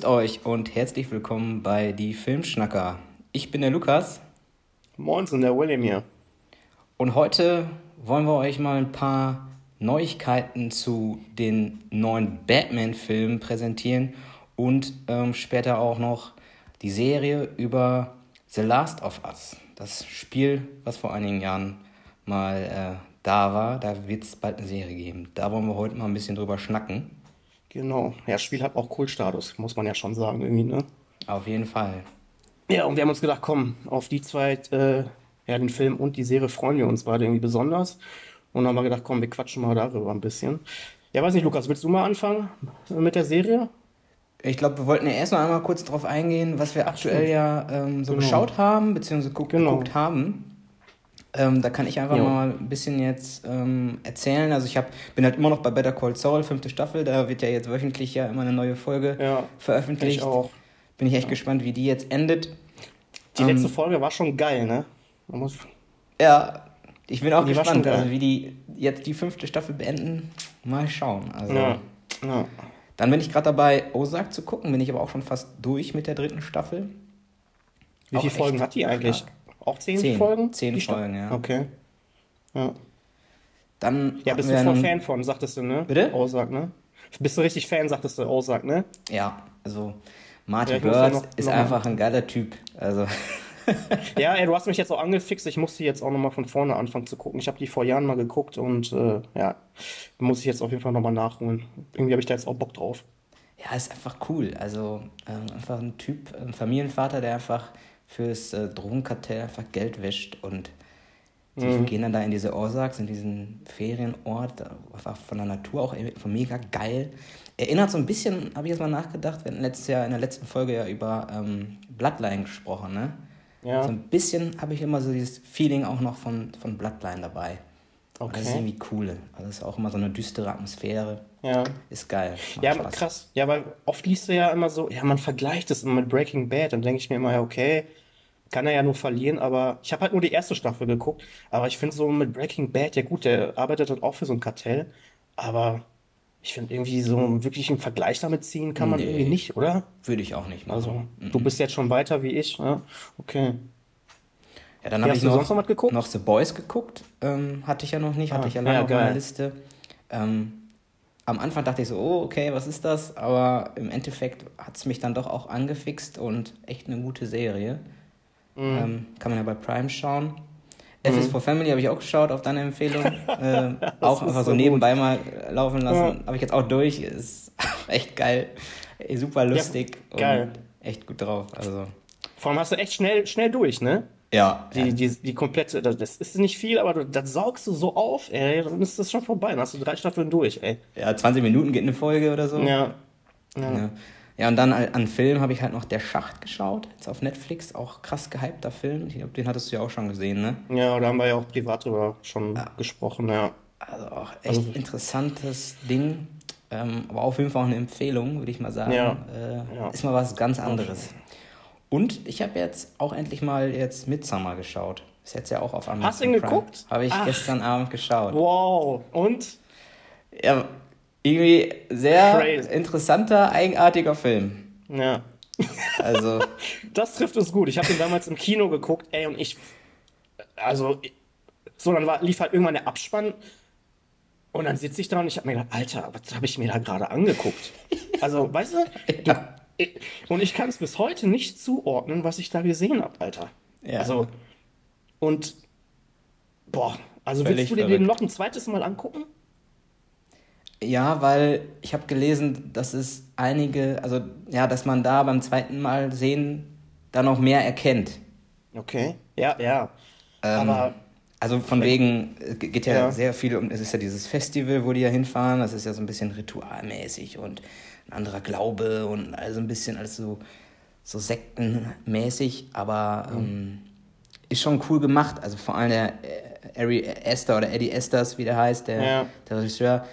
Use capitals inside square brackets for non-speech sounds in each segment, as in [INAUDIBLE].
Grüßt euch und herzlich willkommen bei Die Filmschnacker. Ich bin der Lukas. Moin, und der William hier. Und heute wollen wir euch mal ein paar Neuigkeiten zu den neuen Batman-Filmen präsentieren und ähm, später auch noch die Serie über The Last of Us. Das Spiel, was vor einigen Jahren mal äh, da war, da wird es bald eine Serie geben. Da wollen wir heute mal ein bisschen drüber schnacken. Genau. Ja, das Spiel hat auch Kultstatus, muss man ja schon sagen, irgendwie, ne? Auf jeden Fall. Ja, und wir haben uns gedacht, komm, auf die zwei, äh, ja, den Film und die Serie freuen wir uns beide irgendwie besonders. Und dann haben wir gedacht, komm, wir quatschen mal darüber ein bisschen. Ja, weiß nicht, Lukas, willst du mal anfangen mit der Serie? Ich glaube, wir wollten ja erst noch einmal kurz darauf eingehen, was wir aktuell ja ähm, so genau. geschaut haben, beziehungsweise guck, genau. geguckt haben. Ähm, da kann ich einfach jo. mal ein bisschen jetzt ähm, erzählen. Also ich hab, bin halt immer noch bei Better Call Saul, fünfte Staffel. Da wird ja jetzt wöchentlich ja immer eine neue Folge ja, veröffentlicht. Ich auch. Bin ich echt ja. gespannt, wie die jetzt endet. Die letzte ähm, Folge war schon geil, ne? ja, ich bin auch die gespannt, also wie die jetzt die fünfte Staffel beenden. Mal schauen. Also, ja. Ja. Dann bin ich gerade dabei, Ozark zu gucken. Bin ich aber auch schon fast durch mit der dritten Staffel. Wie viele Folgen hat die eigentlich? Stark. Auch zehn, zehn Folgen? Zehn Folgen, ja. Okay. Ja. Dann ja, bist du voll Fan von, sagtest du, ne? Bitte? Ozark, ne? Bist du richtig Fan, sagtest du, Ozark, ne? Ja, also Martin ja, Bird ist noch einfach ein geiler Typ. Also. ja, [LAUGHS] ey, du hast mich jetzt auch angefixt. Ich muss die jetzt auch nochmal von vorne anfangen zu gucken. Ich habe die vor Jahren mal geguckt und äh, ja, muss ich jetzt auf jeden Fall nochmal nachholen. Irgendwie habe ich da jetzt auch Bock drauf. Ja, ist einfach cool. Also ähm, einfach ein Typ, ein Familienvater, der einfach fürs äh, Drogenkartell einfach Geld wäscht und die mhm. gehen dann da in diese Orsaks, in diesen Ferienort, einfach von der Natur auch von mega geil. Erinnert so ein bisschen, habe ich jetzt mal nachgedacht, wir hatten letztes Jahr in der letzten Folge ja über ähm, Bloodline gesprochen, ne? Ja. So ein bisschen habe ich immer so dieses Feeling auch noch von, von Bloodline dabei. Okay. Das ist irgendwie cool. Also ist auch immer so eine düstere Atmosphäre. Ja. Ist geil. Ja, Spaß. krass. Ja, weil oft liest du ja immer so, ja, man vergleicht das immer mit Breaking Bad. Dann denke ich mir immer, ja, okay, kann er ja nur verlieren, aber ich habe halt nur die erste Staffel geguckt. Aber ich finde so mit Breaking Bad, ja gut, der arbeitet halt auch für so ein Kartell, aber ich finde irgendwie so einen wirklichen Vergleich damit ziehen kann man nee, irgendwie nicht, oder? Würde ich auch nicht machen. Also, mhm. du bist jetzt schon weiter wie ich, ja? Okay. Ja, dann habe ich noch, sonst noch, was geguckt? noch The Boys geguckt. Ähm, hatte ich ja noch nicht, hatte ah, ich ja lange ja, auf meiner Liste. Ähm, am Anfang dachte ich so, oh, okay, was ist das? Aber im Endeffekt hat es mich dann doch auch angefixt und echt eine gute Serie. Mhm. Ähm, kann man ja bei Prime schauen. F is mhm. for Family habe ich auch geschaut auf deine Empfehlung. [LAUGHS] äh, auch einfach so, so nebenbei mal laufen lassen. Ja. Habe ich jetzt auch durch. Ist [LAUGHS] echt geil. Super lustig. Ja, geil. Echt gut drauf. Also. Vor allem hast du echt schnell, schnell durch, ne? Ja. Die, ja. die, die komplette, das ist nicht viel, aber du, das saugst du so auf, ey, dann ist das schon vorbei. Dann hast du drei Staffeln durch, ey. Ja, 20 Minuten geht eine Folge oder so. Ja. Ja. ja. Ja, und dann an Film habe ich halt noch Der Schacht geschaut, jetzt auf Netflix, auch krass gehypter Film. Ich glaube, den hattest du ja auch schon gesehen, ne? Ja, da haben wir ja auch privat drüber schon ja. gesprochen, ja. Also auch echt also, interessantes Ding, ähm, aber auf jeden Fall auch eine Empfehlung, würde ich mal sagen. Ja. Äh, ja. Ist mal was ganz anderes. Und ich habe jetzt auch endlich mal jetzt Midsummer geschaut. Ist jetzt ja auch auf Amazon Hast du ihn geguckt? Habe ich Ach. gestern Abend geschaut. Wow. Und? Ja, irgendwie sehr Crazy. interessanter, eigenartiger Film. Ja. Also. [LAUGHS] das trifft es gut. Ich habe ihn damals im Kino geguckt, ey, und ich. Also, so, dann war, lief halt irgendwann der Abspann. Und dann sitze ich da und ich habe mir gedacht, Alter, was habe ich mir da gerade angeguckt? Also, weißt du, [LAUGHS] du und ich kann es bis heute nicht zuordnen, was ich da gesehen habe, Alter. Ja. Also, und, boah, also Völlig willst du dir den noch ein zweites Mal angucken? Ja, weil ich habe gelesen, dass es einige, also ja, dass man da beim zweiten Mal sehen da noch mehr erkennt. Okay, ja, ja. Ähm, Aber also von wegen, es geht ja, ja, sehr viel um, es ist ja dieses Festival, wo die ja hinfahren, das ist ja so ein bisschen ritualmäßig und ein anderer Glaube und also ein bisschen alles so, so sektenmäßig, aber mhm. ähm, ist schon cool gemacht. Also vor allem der äh, Ari Esther oder Eddie Esters, wie der heißt, der, ja. der Regisseur,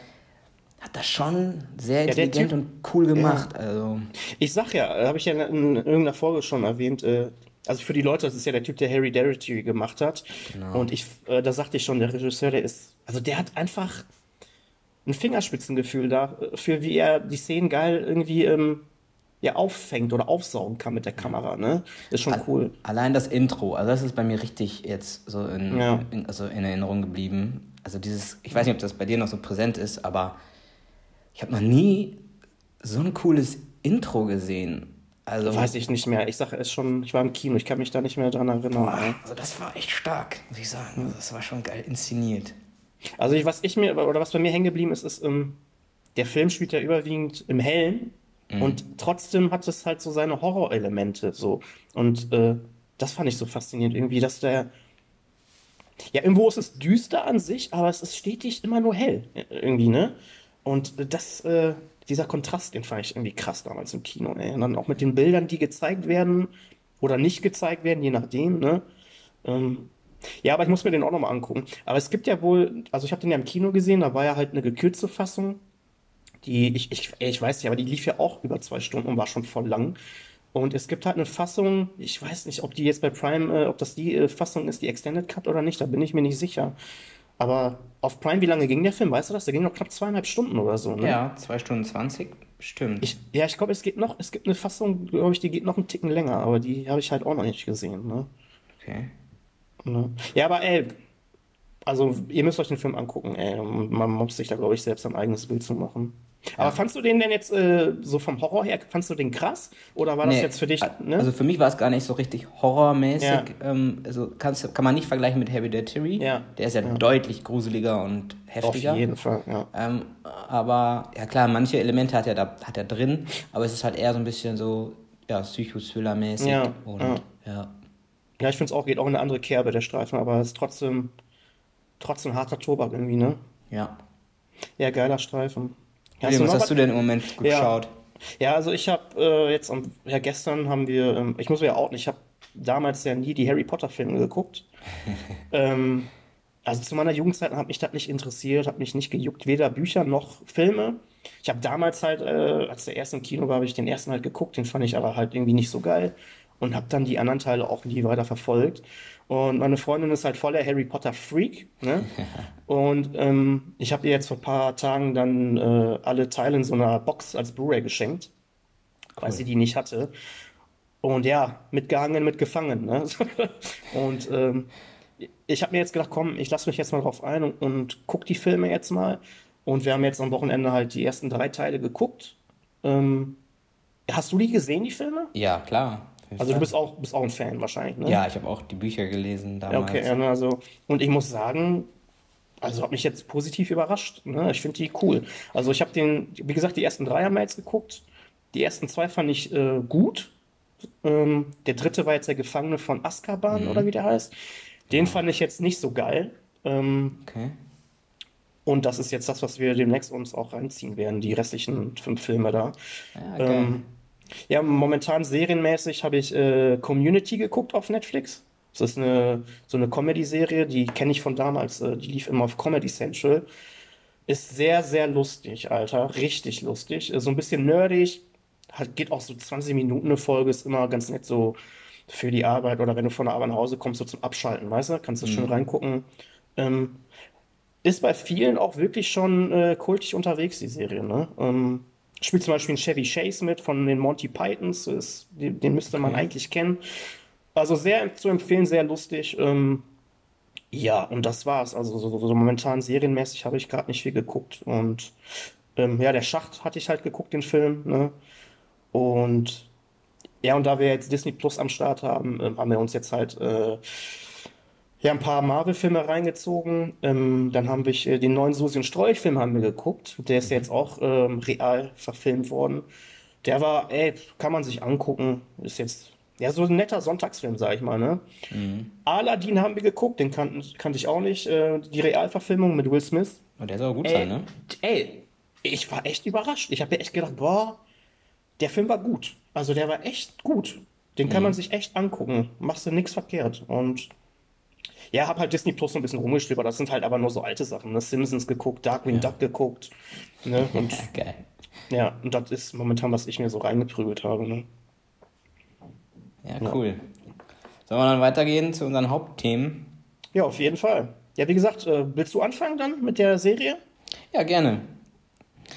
hat das schon sehr ja, intelligent typ, und cool gemacht. Ja. Also. Ich sag ja, habe ich ja in, irgendeiner Folge schon erwähnt, äh, also für die Leute, das ist ja der Typ, der Harry Derrity gemacht hat. Genau. Und ich, äh, da sagte ich schon, der Regisseur, der ist, also der hat einfach ein Fingerspitzengefühl dafür, wie er die Szenen geil irgendwie ähm, ja auffängt oder aufsaugen kann mit der Kamera, ne? Ist schon cool. Allein das Intro, also das ist bei mir richtig jetzt so in, ja. in, also in Erinnerung geblieben. Also dieses, ich weiß nicht, ob das bei dir noch so präsent ist, aber ich habe noch nie so ein cooles Intro gesehen. Also, Weiß ich nicht mehr. Ich sage es schon, ich war im Kino, ich kann mich da nicht mehr dran erinnern. Boah, also das war echt stark, muss ich sagen. Also das war schon geil inszeniert. Also ich, was ich mir, oder was bei mir hängen geblieben ist, ist, ähm, der Film spielt ja überwiegend im Hellen mhm. und trotzdem hat es halt so seine Horrorelemente so. Und äh, das fand ich so faszinierend irgendwie, dass der. Ja, irgendwo ist es düster an sich, aber es ist stetig immer nur hell. Irgendwie, ne? Und das, äh, dieser Kontrast, den fand ich irgendwie krass damals im Kino. Ey. Und dann auch mit den Bildern, die gezeigt werden oder nicht gezeigt werden, je nachdem. Ne? Ähm, ja, aber ich muss mir den auch nochmal angucken. Aber es gibt ja wohl, also ich habe den ja im Kino gesehen, da war ja halt eine gekürzte Fassung. Die, ich, ich, ich weiß nicht, aber die lief ja auch über zwei Stunden und war schon voll lang. Und es gibt halt eine Fassung, ich weiß nicht, ob die jetzt bei Prime, äh, ob das die äh, Fassung ist, die Extended Cut oder nicht, da bin ich mir nicht sicher. Aber auf Prime, wie lange ging der Film? Weißt du das? Der ging noch knapp zweieinhalb Stunden oder so, ne? Ja, zwei Stunden zwanzig, stimmt. Ich, ja, ich glaube, es geht noch, es gibt eine Fassung, glaube ich, die geht noch einen Ticken länger, aber die habe ich halt auch noch nicht gesehen, ne? Okay. Ne? Ja, aber ey, also ihr müsst euch den Film angucken, ey. Man muss sich da, glaube ich, selbst ein eigenes Bild zu machen. Aber fandst du den denn jetzt äh, so vom Horror her, fandst du den krass? Oder war das jetzt für dich? Ne? Also für mich war es gar nicht so richtig horrormäßig. Ja. Ähm, also kannst, kann man nicht vergleichen mit Hereditary. Ja. Der ist ja, ja, deutlich gruseliger und heftiger. Auf jeden Fall, ja. Ähm, aber ja klar, manche Elemente hat er da hat er drin, aber es ist halt eher so ein bisschen so ja, Psychothriller-mäßig. Ja. Und, ja. ja. ja. ich finde es auch, geht auch in eine andere Kerbe, der Streifen, aber es ist trotzdem, trotzdem harter Tobak irgendwie, ne? Ja. Ja, geiler Streifen. Hast was hast du denn im Moment geschaut? Ja, ja also ich habe äh, jetzt, am, ja gestern haben wir, ähm, ich muss ja auch nicht, ich habe damals ja nie die Harry Potter Filme geguckt. [LAUGHS] ähm, also zu meiner Jugendzeit hat mich das nicht interessiert, hat mich nicht gejuckt, weder Bücher noch Filme. Ich habe damals halt, äh, als der erste im Kino war, habe ich den ersten halt geguckt, den fand ich aber halt irgendwie nicht so geil und habe dann die anderen Teile auch nie weiter verfolgt. Und meine Freundin ist halt voller Harry Potter Freak. Ne? [LAUGHS] und ähm, ich habe ihr jetzt vor ein paar Tagen dann äh, alle Teile in so einer Box als Blu-ray geschenkt, cool. weil sie die nicht hatte. Und ja, mitgehangen, mitgefangen. Ne? [LAUGHS] und ähm, ich habe mir jetzt gedacht, komm, ich lasse mich jetzt mal drauf ein und, und guck die Filme jetzt mal. Und wir haben jetzt am Wochenende halt die ersten drei Teile geguckt. Ähm, hast du die gesehen, die Filme? Ja, klar. Also du bist auch, bist auch ein Fan wahrscheinlich, ne? Ja, ich habe auch die Bücher gelesen damals. Okay, ja, also und ich muss sagen, also hat mich jetzt positiv überrascht. Ne? Ich finde die cool. Also ich habe den, wie gesagt, die ersten drei haben wir jetzt geguckt. Die ersten zwei fand ich äh, gut. Ähm, der dritte war jetzt der Gefangene von Azkaban mhm. oder wie der heißt. Den ja. fand ich jetzt nicht so geil. Ähm, okay. Und das ist jetzt das, was wir demnächst uns auch reinziehen werden, die restlichen fünf Filme da. Ja, okay. ähm, ja, momentan serienmäßig habe ich äh, Community geguckt auf Netflix. Das ist eine, so eine Comedy-Serie, die kenne ich von damals. Äh, die lief immer auf Comedy Central. Ist sehr, sehr lustig, Alter. Richtig lustig. Äh, so ein bisschen nerdig. Hat, geht auch so 20 Minuten eine Folge. Ist immer ganz nett so für die Arbeit oder wenn du von der Arbeit nach Hause kommst, so zum Abschalten, weißt du? Kannst du mhm. schön reingucken. Ähm, ist bei vielen auch wirklich schon äh, kultig unterwegs, die Serie, ne? Ähm, Spielt zum Beispiel ein Chevy Chase mit von den Monty Pythons, ist, den, den, müsste man okay. eigentlich kennen. Also sehr zu empfehlen, sehr lustig. Ähm, ja, und das war's. Also so, so momentan serienmäßig habe ich gerade nicht viel geguckt. Und ähm, ja, der Schacht hatte ich halt geguckt, den Film. Ne? Und ja, und da wir jetzt Disney Plus am Start haben, äh, haben wir uns jetzt halt äh, ja, ein paar Marvel-Filme reingezogen. Ähm, dann haben wir äh, den neuen Susi und Strolch-Film haben wir geguckt. Der ist jetzt auch ähm, real verfilmt worden. Der war, ey, kann man sich angucken. Ist jetzt, ja, so ein netter Sonntagsfilm, sag ich mal, ne? Mhm. Aladdin haben wir geguckt, den kan kannte ich auch nicht. Äh, die Realverfilmung mit Will Smith. Und der soll gut ey, sein, ne? Ey, ich war echt überrascht. Ich habe mir echt gedacht, boah, der Film war gut. Also der war echt gut. Den kann mhm. man sich echt angucken. Machst du nichts verkehrt. Und ja, habe halt Disney Plus so ein bisschen rumgestöbert. Das sind halt aber nur so alte Sachen. Ne? Simpsons geguckt, Darkwing ja. Duck geguckt. Ne? Und, Geil. Ja, und das ist momentan, was ich mir so reingeprügelt habe. Ne? Ja, cool. Ja. Sollen wir dann weitergehen zu unseren Hauptthemen? Ja, auf jeden Fall. Ja, wie gesagt, äh, willst du anfangen dann mit der Serie? Ja, gerne.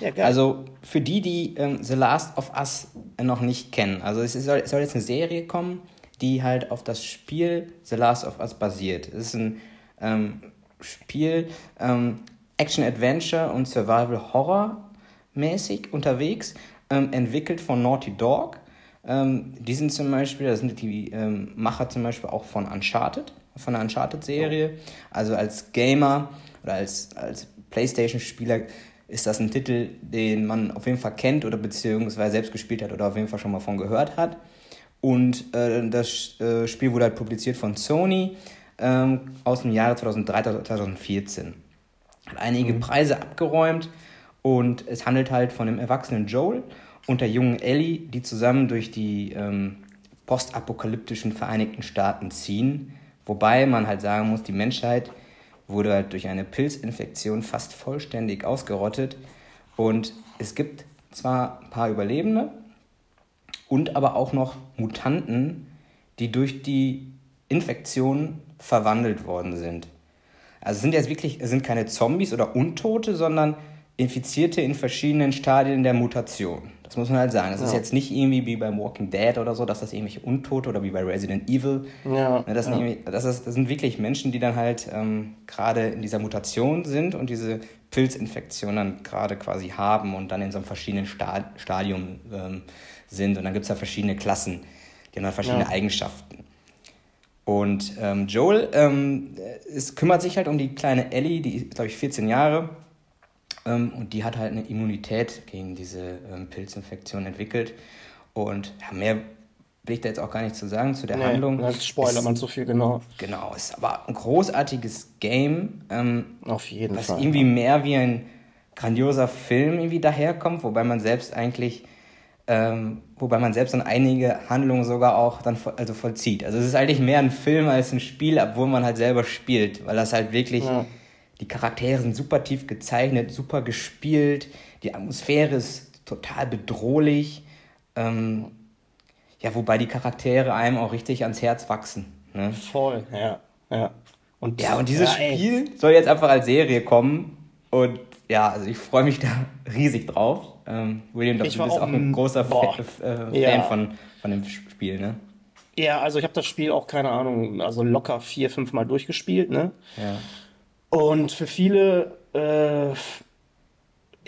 Ja, geil. Also für die, die ähm, The Last of Us noch nicht kennen, also es soll, es soll jetzt eine Serie kommen, die halt auf das Spiel The Last of Us basiert. Es ist ein ähm, Spiel, ähm, Action-Adventure und Survival-Horror mäßig unterwegs, ähm, entwickelt von Naughty Dog. Ähm, die sind zum Beispiel, da sind die ähm, Macher zum Beispiel auch von Uncharted, von der Uncharted-Serie. Also als Gamer oder als, als Playstation-Spieler ist das ein Titel, den man auf jeden Fall kennt oder beziehungsweise selbst gespielt hat oder auf jeden Fall schon mal von gehört hat. Und äh, das äh, Spiel wurde halt publiziert von Sony ähm, aus dem Jahre 2003, 2014. Hat einige mhm. Preise abgeräumt und es handelt halt von dem erwachsenen Joel und der jungen Ellie, die zusammen durch die ähm, postapokalyptischen Vereinigten Staaten ziehen. Wobei man halt sagen muss, die Menschheit wurde halt durch eine Pilzinfektion fast vollständig ausgerottet. Und es gibt zwar ein paar Überlebende und aber auch noch Mutanten, die durch die Infektion verwandelt worden sind. Also es sind jetzt wirklich, es sind keine Zombies oder Untote, sondern Infizierte in verschiedenen Stadien der Mutation. Das muss man halt sagen. Das ja. ist jetzt nicht irgendwie wie beim Walking Dead oder so, dass das irgendwelche Untote oder wie bei Resident Evil. Ja. Ne, das, sind, ja. das, ist, das sind wirklich Menschen, die dann halt ähm, gerade in dieser Mutation sind und diese Pilzinfektion dann gerade quasi haben und dann in so einem verschiedenen Stadium ähm, sind. Und dann gibt es ja verschiedene Klassen, die haben dann verschiedene Eigenschaften. Und ähm, Joel ähm, es kümmert sich halt um die kleine Ellie, die ist, glaube ich, 14 Jahre. Ähm, und die hat halt eine Immunität gegen diese ähm, Pilzinfektion entwickelt. Und ja, mehr will ich da jetzt auch gar nicht zu sagen zu der nee, Handlung. Dann spoilert man so viel, genau. Genau, ist aber ein großartiges Game. Ähm, Auf jeden was Fall. Was irgendwie mehr wie ein grandioser Film irgendwie daherkommt, wobei man selbst eigentlich ähm, wobei man selbst dann einige Handlungen sogar auch dann also vollzieht. Also es ist eigentlich mehr ein Film als ein Spiel, obwohl man halt selber spielt, weil das halt wirklich, ja. die Charaktere sind super tief gezeichnet, super gespielt, die Atmosphäre ist total bedrohlich. Ähm, ja, wobei die Charaktere einem auch richtig ans Herz wachsen. Ne? Voll, ja, ja. Und, ja, und dieses ja, Spiel soll jetzt einfach als Serie kommen und ja, also ich freue mich [LAUGHS] da riesig drauf. Ähm, William, du bist auch ein großer boah, Fan, äh, ja. von, von dem Spiel, ne? Ja, also ich habe das Spiel auch, keine Ahnung, also locker vier, fünf Mal durchgespielt, ne? Ja. Und für viele äh,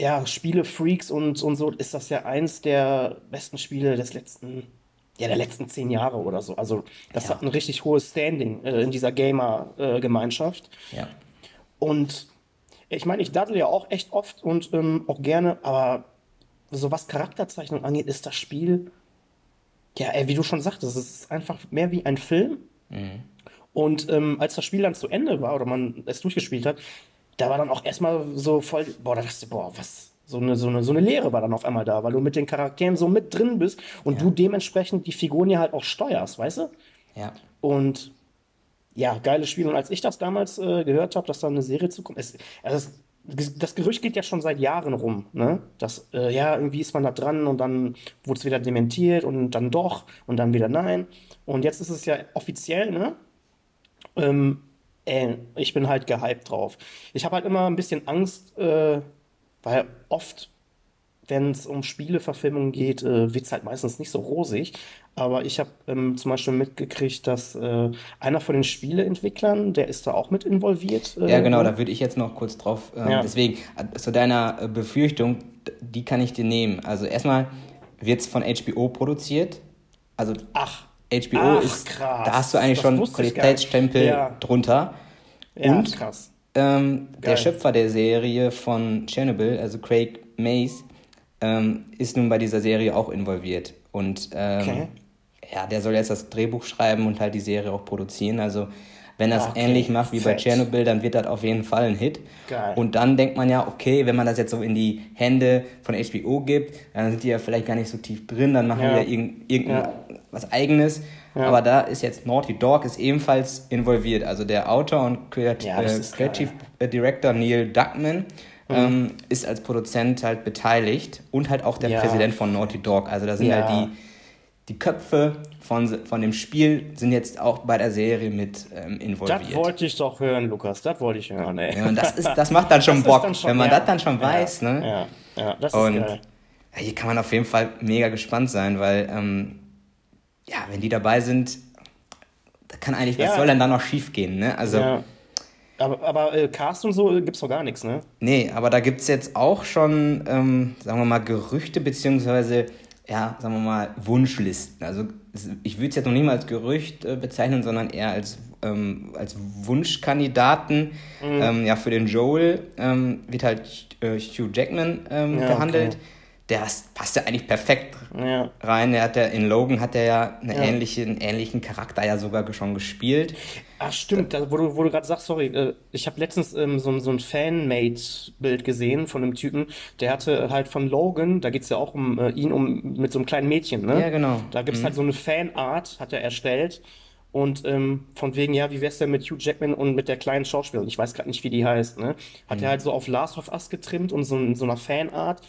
ja, Spiele-Freaks und, und so ist das ja eins der besten Spiele des letzten, ja, der letzten zehn Jahre oder so. Also das ja. hat ein richtig hohes Standing äh, in dieser Gamer-Gemeinschaft. Äh, ja. Und ich meine, ich daddle ja auch echt oft und ähm, auch gerne, aber so was Charakterzeichnung angeht, ist das Spiel, ja, ey, wie du schon sagtest, es ist einfach mehr wie ein Film. Mhm. Und ähm, als das Spiel dann zu Ende war oder man es durchgespielt hat, da war dann auch erstmal so voll, boah, da dachte ich, boah, was, so eine, so, eine, so eine Leere war dann auf einmal da, weil du mit den Charakteren so mit drin bist und ja. du dementsprechend die Figuren ja halt auch steuerst, weißt du? Ja. Und ja, geiles Spiel. Und als ich das damals äh, gehört habe, dass da eine Serie zukommt, es, also das, das, Gerücht geht ja schon seit Jahren rum, ne? Dass, äh, ja, irgendwie ist man da dran und dann wurde es wieder dementiert und dann doch und dann wieder nein. Und jetzt ist es ja offiziell, ne? Ähm, ey, ich bin halt gehypt drauf. Ich habe halt immer ein bisschen Angst, äh, weil oft wenn es um Spieleverfilmungen geht, äh, wird es halt meistens nicht so rosig. Aber ich habe ähm, zum Beispiel mitgekriegt, dass äh, einer von den Spieleentwicklern, der ist da auch mit involviert. Äh, ja, genau, da würde ich jetzt noch kurz drauf. Ähm, ja. Deswegen, äh, zu deiner äh, Befürchtung, die kann ich dir nehmen. Also erstmal wird es von HBO produziert. Also Ach. HBO Ach, ist, krass. da hast du eigentlich das schon Qualitätsstempel ja. drunter. Ja, Und krass. Ähm, der Schöpfer der Serie von Chernobyl, also Craig Mace, ähm, ist nun bei dieser Serie auch involviert. Und ähm, okay. Ja, der soll jetzt das Drehbuch schreiben und halt die Serie auch produzieren. Also wenn er es okay. ähnlich macht wie Fett. bei Tschernobyl, dann wird das auf jeden Fall ein Hit. Geil. Und dann denkt man ja, okay, wenn man das jetzt so in die Hände von HBO gibt, dann sind die ja vielleicht gar nicht so tief drin, dann machen ja. wir irgend, irgendwas ja. eigenes. Ja. Aber da ist jetzt Naughty Dog ist ebenfalls involviert. Also der Autor und Creative, ja, äh, Creative Director Neil Duckman mhm. ähm, ist als Produzent halt beteiligt und halt auch der ja. Präsident von Naughty Dog. Also da sind ja. halt die, die Köpfe von, von dem Spiel sind jetzt auch bei der Serie mit ähm, involviert. Das wollte ich doch hören, Lukas. Das wollte ich hören, ey. Ja, und das, ist, das macht dann schon [LAUGHS] Bock, dann schon, wenn man ja. das dann schon weiß. Ne? Ja, das ist Und geil. Hier kann man auf jeden Fall mega gespannt sein, weil, ähm, ja, wenn die dabei sind, da kann eigentlich, was ja. soll denn da noch schief gehen, ne? Also. Ja. Aber, aber äh, Cast und so gibt es doch gar nichts, ne? Nee, aber da gibt es jetzt auch schon, ähm, sagen wir mal, Gerüchte, beziehungsweise, ja, sagen wir mal, Wunschlisten. Also ich würde es jetzt noch nicht mal als Gerücht äh, bezeichnen, sondern eher als, ähm, als Wunschkandidaten. Mhm. Ähm, ja, für den Joel ähm, wird halt äh, Hugh Jackman ähm, ja, gehandelt. Okay der passt ja eigentlich perfekt ja. rein. Er hat ja in Logan hat er ja, eine ja. Ähnliche, einen ähnlichen Charakter ja sogar schon gespielt. Ach stimmt, da, wo du, wo du gerade sagst, sorry, äh, ich habe letztens ähm, so, so ein Fanmade-Bild gesehen von einem Typen, der hatte halt von Logan, da geht es ja auch um äh, ihn um mit so einem kleinen Mädchen, ne? Ja, genau. Da gibt es mhm. halt so eine Fanart, hat er erstellt. Und ähm, von wegen, ja, wie wär's denn mit Hugh Jackman und mit der kleinen Schauspielerin? Ich weiß gerade nicht, wie die heißt, ne? Hat mhm. er halt so auf Last of Us getrimmt und so in so einer Fanart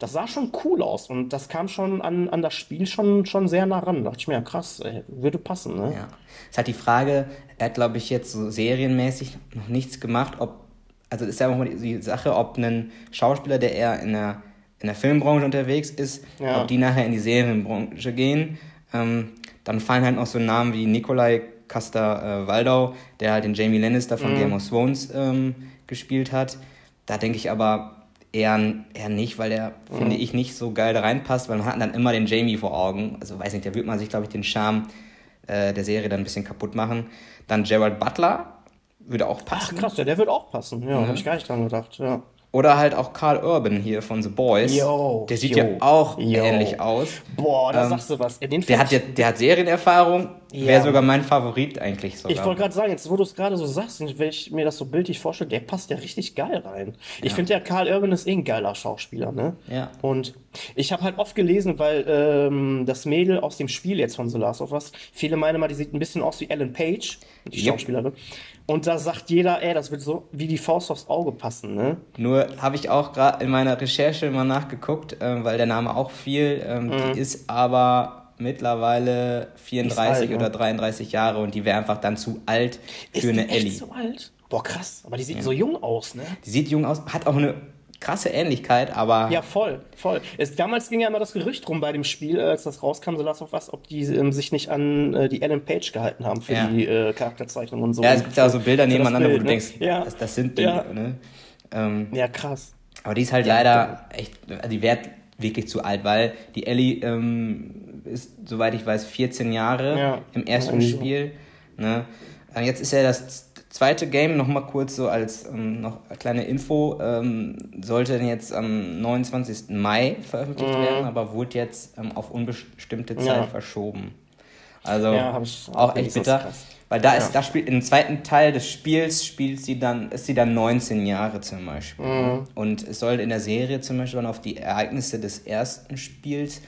das sah schon cool aus und das kam schon an, an das Spiel schon, schon sehr nah ran. Da dachte ich mir, ja krass, ey, würde passen. Ne? Ja. Es hat die Frage, er hat, glaube ich, jetzt so serienmäßig noch nichts gemacht, ob, also ist ja auch mal die Sache, ob ein Schauspieler, der eher in der, in der Filmbranche unterwegs ist, ja. ob die nachher in die Serienbranche gehen. Ähm, dann fallen halt noch so Namen wie Nikolai Coster-Waldau, äh, der halt den Jamie Lannister von mhm. Game of Thrones ähm, gespielt hat. Da denke ich aber, eher, eher nicht, weil der, mhm. finde ich, nicht so geil da reinpasst, weil man hat dann immer den Jamie vor Augen. Also weiß nicht, da würde man sich, glaube ich, den Charme äh, der Serie dann ein bisschen kaputt machen. Dann Gerald Butler würde auch passen. Ach krass, ja, der würde auch passen. Ja, mhm. habe ich gar nicht dran gedacht, ja. Oder halt auch Carl Urban hier von The Boys. Yo, der sieht yo, ja auch yo. ähnlich aus. Boah, da ähm, sagst du was. Den der, hat ja, der hat Serienerfahrung. Ja. Wäre sogar mein Favorit eigentlich sogar. Ich wollte gerade sagen, jetzt wo du es gerade so sagst, wenn ich mir das so bildlich vorstelle, der passt ja richtig geil rein. Ja. Ich finde ja, Carl Urban ist eh ein geiler Schauspieler, ne? Ja. Und ich habe halt oft gelesen, weil ähm, das Mädel aus dem Spiel jetzt von The Last of Us, viele meinen mal, die sieht ein bisschen aus wie Ellen Page, die Schauspielerin. Und da sagt jeder, ey, das wird so wie die Faust aufs Auge passen, ne? Nur habe ich auch gerade in meiner Recherche mal nachgeguckt, äh, weil der Name auch viel, ähm, mhm. die ist aber mittlerweile 34 alt, oder 33 Jahre und die wäre einfach dann zu alt für ist eine die Ellie. Echt so alt? Boah, krass, aber die sieht ja. so jung aus, ne? Die sieht jung aus, hat auch eine krasse Ähnlichkeit, aber. Ja, voll, voll. Es, damals ging ja immer das Gerücht rum bei dem Spiel, als das rauskam, so Last of Us, ob die ähm, sich nicht an äh, die Ellen Page gehalten haben für ja. die äh, Charakterzeichnung und so. Ja, es gibt ja auch so Bilder nebeneinander, Bild, wo du ne? denkst, ja. das, das sind die, ja. ne? Ähm, ja, krass. Aber die ist halt ja, leider echt, also die wird wirklich zu alt, weil die Ellie ähm, ist, soweit ich weiß, 14 Jahre ja. im ersten Spiel. Ne? Äh, jetzt ist ja das zweite Game, nochmal kurz so als ähm, noch kleine Info, ähm, sollte jetzt am 29. Mai veröffentlicht mhm. werden, aber wurde jetzt ähm, auf unbestimmte Zeit ja. verschoben. Also ja, auch echt bitter. Weil da ist, da spielt im zweiten Teil des Spiels spielt sie dann, ist sie dann 19 Jahre zum Beispiel. Mhm. Und es soll in der Serie zum Beispiel dann auf die Ereignisse des ersten Spiels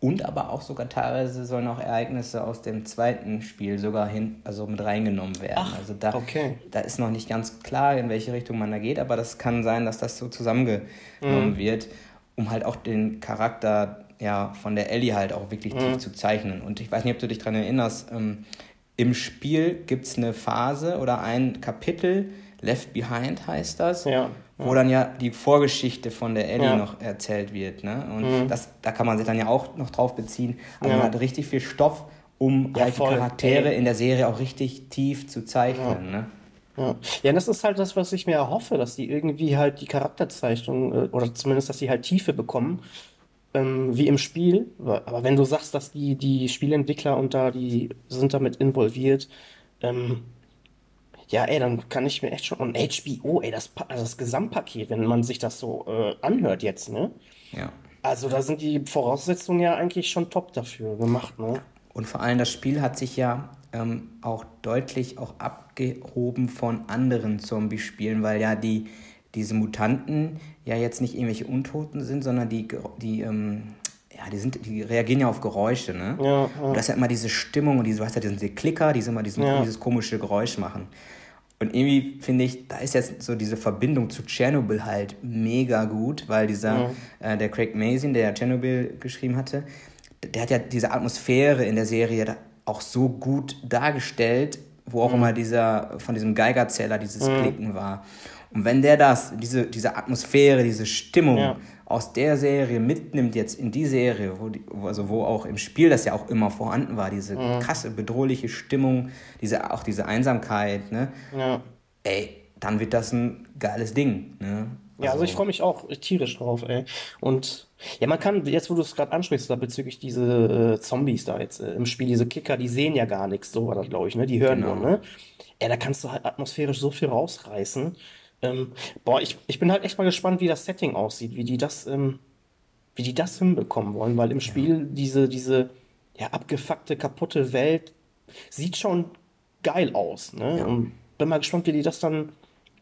und aber auch sogar teilweise sollen auch Ereignisse aus dem zweiten Spiel sogar hin, also mit reingenommen werden. Ach, also da, okay. da ist noch nicht ganz klar, in welche Richtung man da geht, aber das kann sein, dass das so zusammengenommen mhm. wird, um halt auch den Charakter ja, von der Ellie halt auch wirklich mhm. tief zu zeichnen. Und ich weiß nicht, ob du dich daran erinnerst, ähm, im Spiel gibt es eine Phase oder ein Kapitel, Left Behind heißt das, ja wo dann ja die Vorgeschichte von der Ellie ja. noch erzählt wird. Ne? Und mhm. das, da kann man sich dann ja auch noch drauf beziehen. Aber ja. man hat richtig viel Stoff, um ja, halt die Charaktere Ey. in der Serie auch richtig tief zu zeichnen. Ne? Ja. ja, das ist halt das, was ich mir erhoffe, dass die irgendwie halt die Charakterzeichnung äh, oder zumindest, dass die halt Tiefe bekommen, ähm, wie im Spiel. Aber wenn du sagst, dass die, die Spielentwickler und da, die sind damit involviert, ähm, ja, ey, dann kann ich mir echt schon. Und HBO, ey, das, also das Gesamtpaket, wenn man sich das so äh, anhört jetzt, ne? Ja. Also da sind die Voraussetzungen ja eigentlich schon top dafür gemacht, ne? Und vor allem das Spiel hat sich ja ähm, auch deutlich auch abgehoben von anderen Zombie-Spielen, weil ja die, diese Mutanten ja jetzt nicht irgendwelche Untoten sind, sondern die, die ähm, ja, die, sind, die reagieren ja auf Geräusche, ne? Ja, ja. Und das ist ja immer diese Stimmung und diese, du hast ja diese Klicker, die immer diesen, ja. dieses komische Geräusch machen. Und irgendwie finde ich, da ist jetzt so diese Verbindung zu Tschernobyl halt mega gut, weil dieser, mhm. äh, der Craig Mazin, der ja Tschernobyl geschrieben hatte, der hat ja diese Atmosphäre in der Serie auch so gut dargestellt, wo auch mhm. immer dieser, von diesem Geigerzähler dieses mhm. Klicken war. Und wenn der das, diese, diese Atmosphäre, diese Stimmung ja. Aus der Serie mitnimmt jetzt in die Serie, wo die, also wo auch im Spiel das ja auch immer vorhanden war, diese mhm. krasse, bedrohliche Stimmung, diese, auch diese Einsamkeit, ne? Ja. Ey, dann wird das ein geiles Ding, ne? Ja, also ich also freue mich auch tierisch drauf, ey. Und ja, man kann, jetzt wo du es gerade ansprichst, da bezüglich diese äh, Zombies da jetzt äh, im Spiel, diese Kicker, die sehen ja gar nichts, so war das, glaube ich, ne? Die hören genau. nur, ne? Ja, da kannst du halt atmosphärisch so viel rausreißen. Ähm, boah, ich, ich bin halt echt mal gespannt, wie das Setting aussieht, wie die das, ähm, wie die das hinbekommen wollen, weil im Spiel diese, diese ja, abgefuckte, kaputte Welt sieht schon geil aus, ne? Ja. Und bin mal gespannt, wie die das dann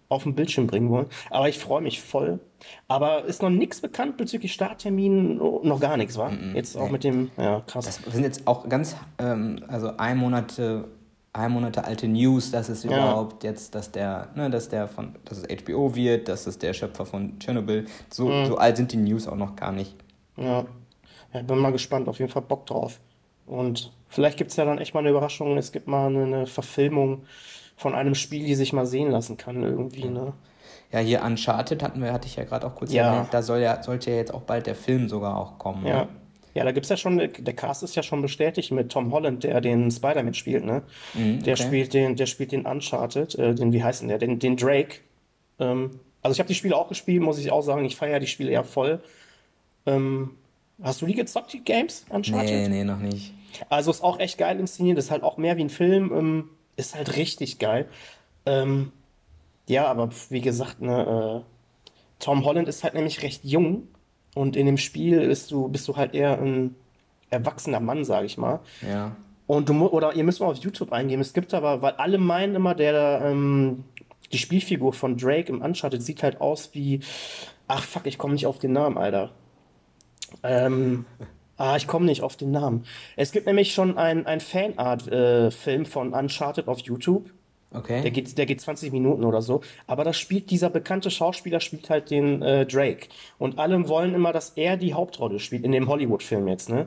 auf den Bildschirm bringen wollen. Aber ich freue mich voll. Aber ist noch nichts bekannt bezüglich Starttermin, noch gar nichts, war? Mm -mm, jetzt auch nee. mit dem, ja, krass. Das sind jetzt auch ganz, ähm, also ein Monate, ein Monate alte News, dass es ja. überhaupt jetzt, dass der, ne, dass der von, dass es HBO wird, dass es der Schöpfer von Chernobyl, so, mm. so alt sind die News auch noch gar nicht. Ja. ja, bin mal gespannt, auf jeden Fall Bock drauf. Und vielleicht gibt es ja dann echt mal eine Überraschung, es gibt mal eine, eine Verfilmung von einem Spiel, die sich mal sehen lassen kann irgendwie, ne? Ja, hier Uncharted hatten wir, hatte ich ja gerade auch kurz ja. erwähnt, da soll ja, sollte ja jetzt auch bald der Film sogar auch kommen. Ja. Ne? Ja, da gibt es ja schon, der Cast ist ja schon bestätigt mit Tom Holland, der den Spider-Man spielt, ne? Mhm, der spielt den, der spielt den Uncharted, äh, den, wie heißt denn der? Den, den Drake. Ähm, also ich habe die Spiele auch gespielt, muss ich auch sagen, ich feiere die Spiele eher voll. Ähm, hast du die gezockt, die Games? Uncharted? Nee, nee, noch nicht. Also ist auch echt geil inszeniert, ist halt auch mehr wie ein Film. Ähm, ist halt richtig geil. Ähm, ja, aber wie gesagt, ne, äh, Tom Holland ist halt nämlich recht jung und in dem Spiel bist du, bist du halt eher ein erwachsener Mann, sag ich mal. Ja. Und du oder ihr müsst mal auf YouTube eingeben. Es gibt aber, weil alle meinen immer, der ähm, die Spielfigur von Drake im Uncharted sieht halt aus wie. Ach fuck, ich komme nicht auf den Namen, Alter. Ähm, [LAUGHS] Ah, ich komme nicht auf den Namen. Es gibt nämlich schon einen ein Fanart-Film äh, von Uncharted auf YouTube. Okay. Der geht, der geht 20 Minuten oder so. Aber das spielt, dieser bekannte Schauspieler spielt halt den äh, Drake. Und alle wollen immer, dass er die Hauptrolle spielt, in dem Hollywood-Film jetzt, ne?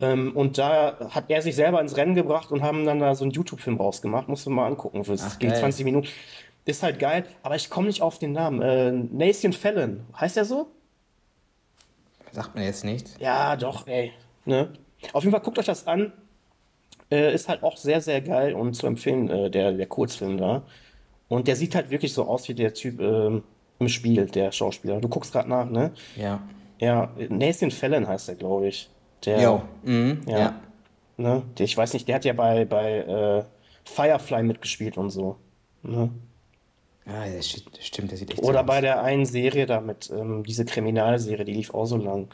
Ähm, und da hat er sich selber ins Rennen gebracht und haben dann da so einen YouTube-Film rausgemacht. Musst du mal angucken. Das geht 20 Minuten. Ist halt geil, aber ich komme nicht auf den Namen. Äh, Nathan Fallon, heißt er so? Sagt man jetzt nicht. Ja, doch, ey. Ne? Auf jeden Fall guckt euch das an. Äh, ist halt auch sehr, sehr geil und zu empfehlen, äh, der, der Kurzfilm da. Und der sieht halt wirklich so aus wie der Typ äh, im Spiel, der Schauspieler. Du guckst gerade nach, ne? Ja. Ja, Nathan Fallon heißt er, glaube ich. Der, jo. Mhm. Ja. ja. Ne? Der, ich weiß nicht, der hat ja bei, bei äh, Firefly mitgespielt und so. Ne? Ah, das stimmt, das sieht echt Oder so bei der einen Serie damit, ähm, diese Kriminalserie, die lief auch so lang.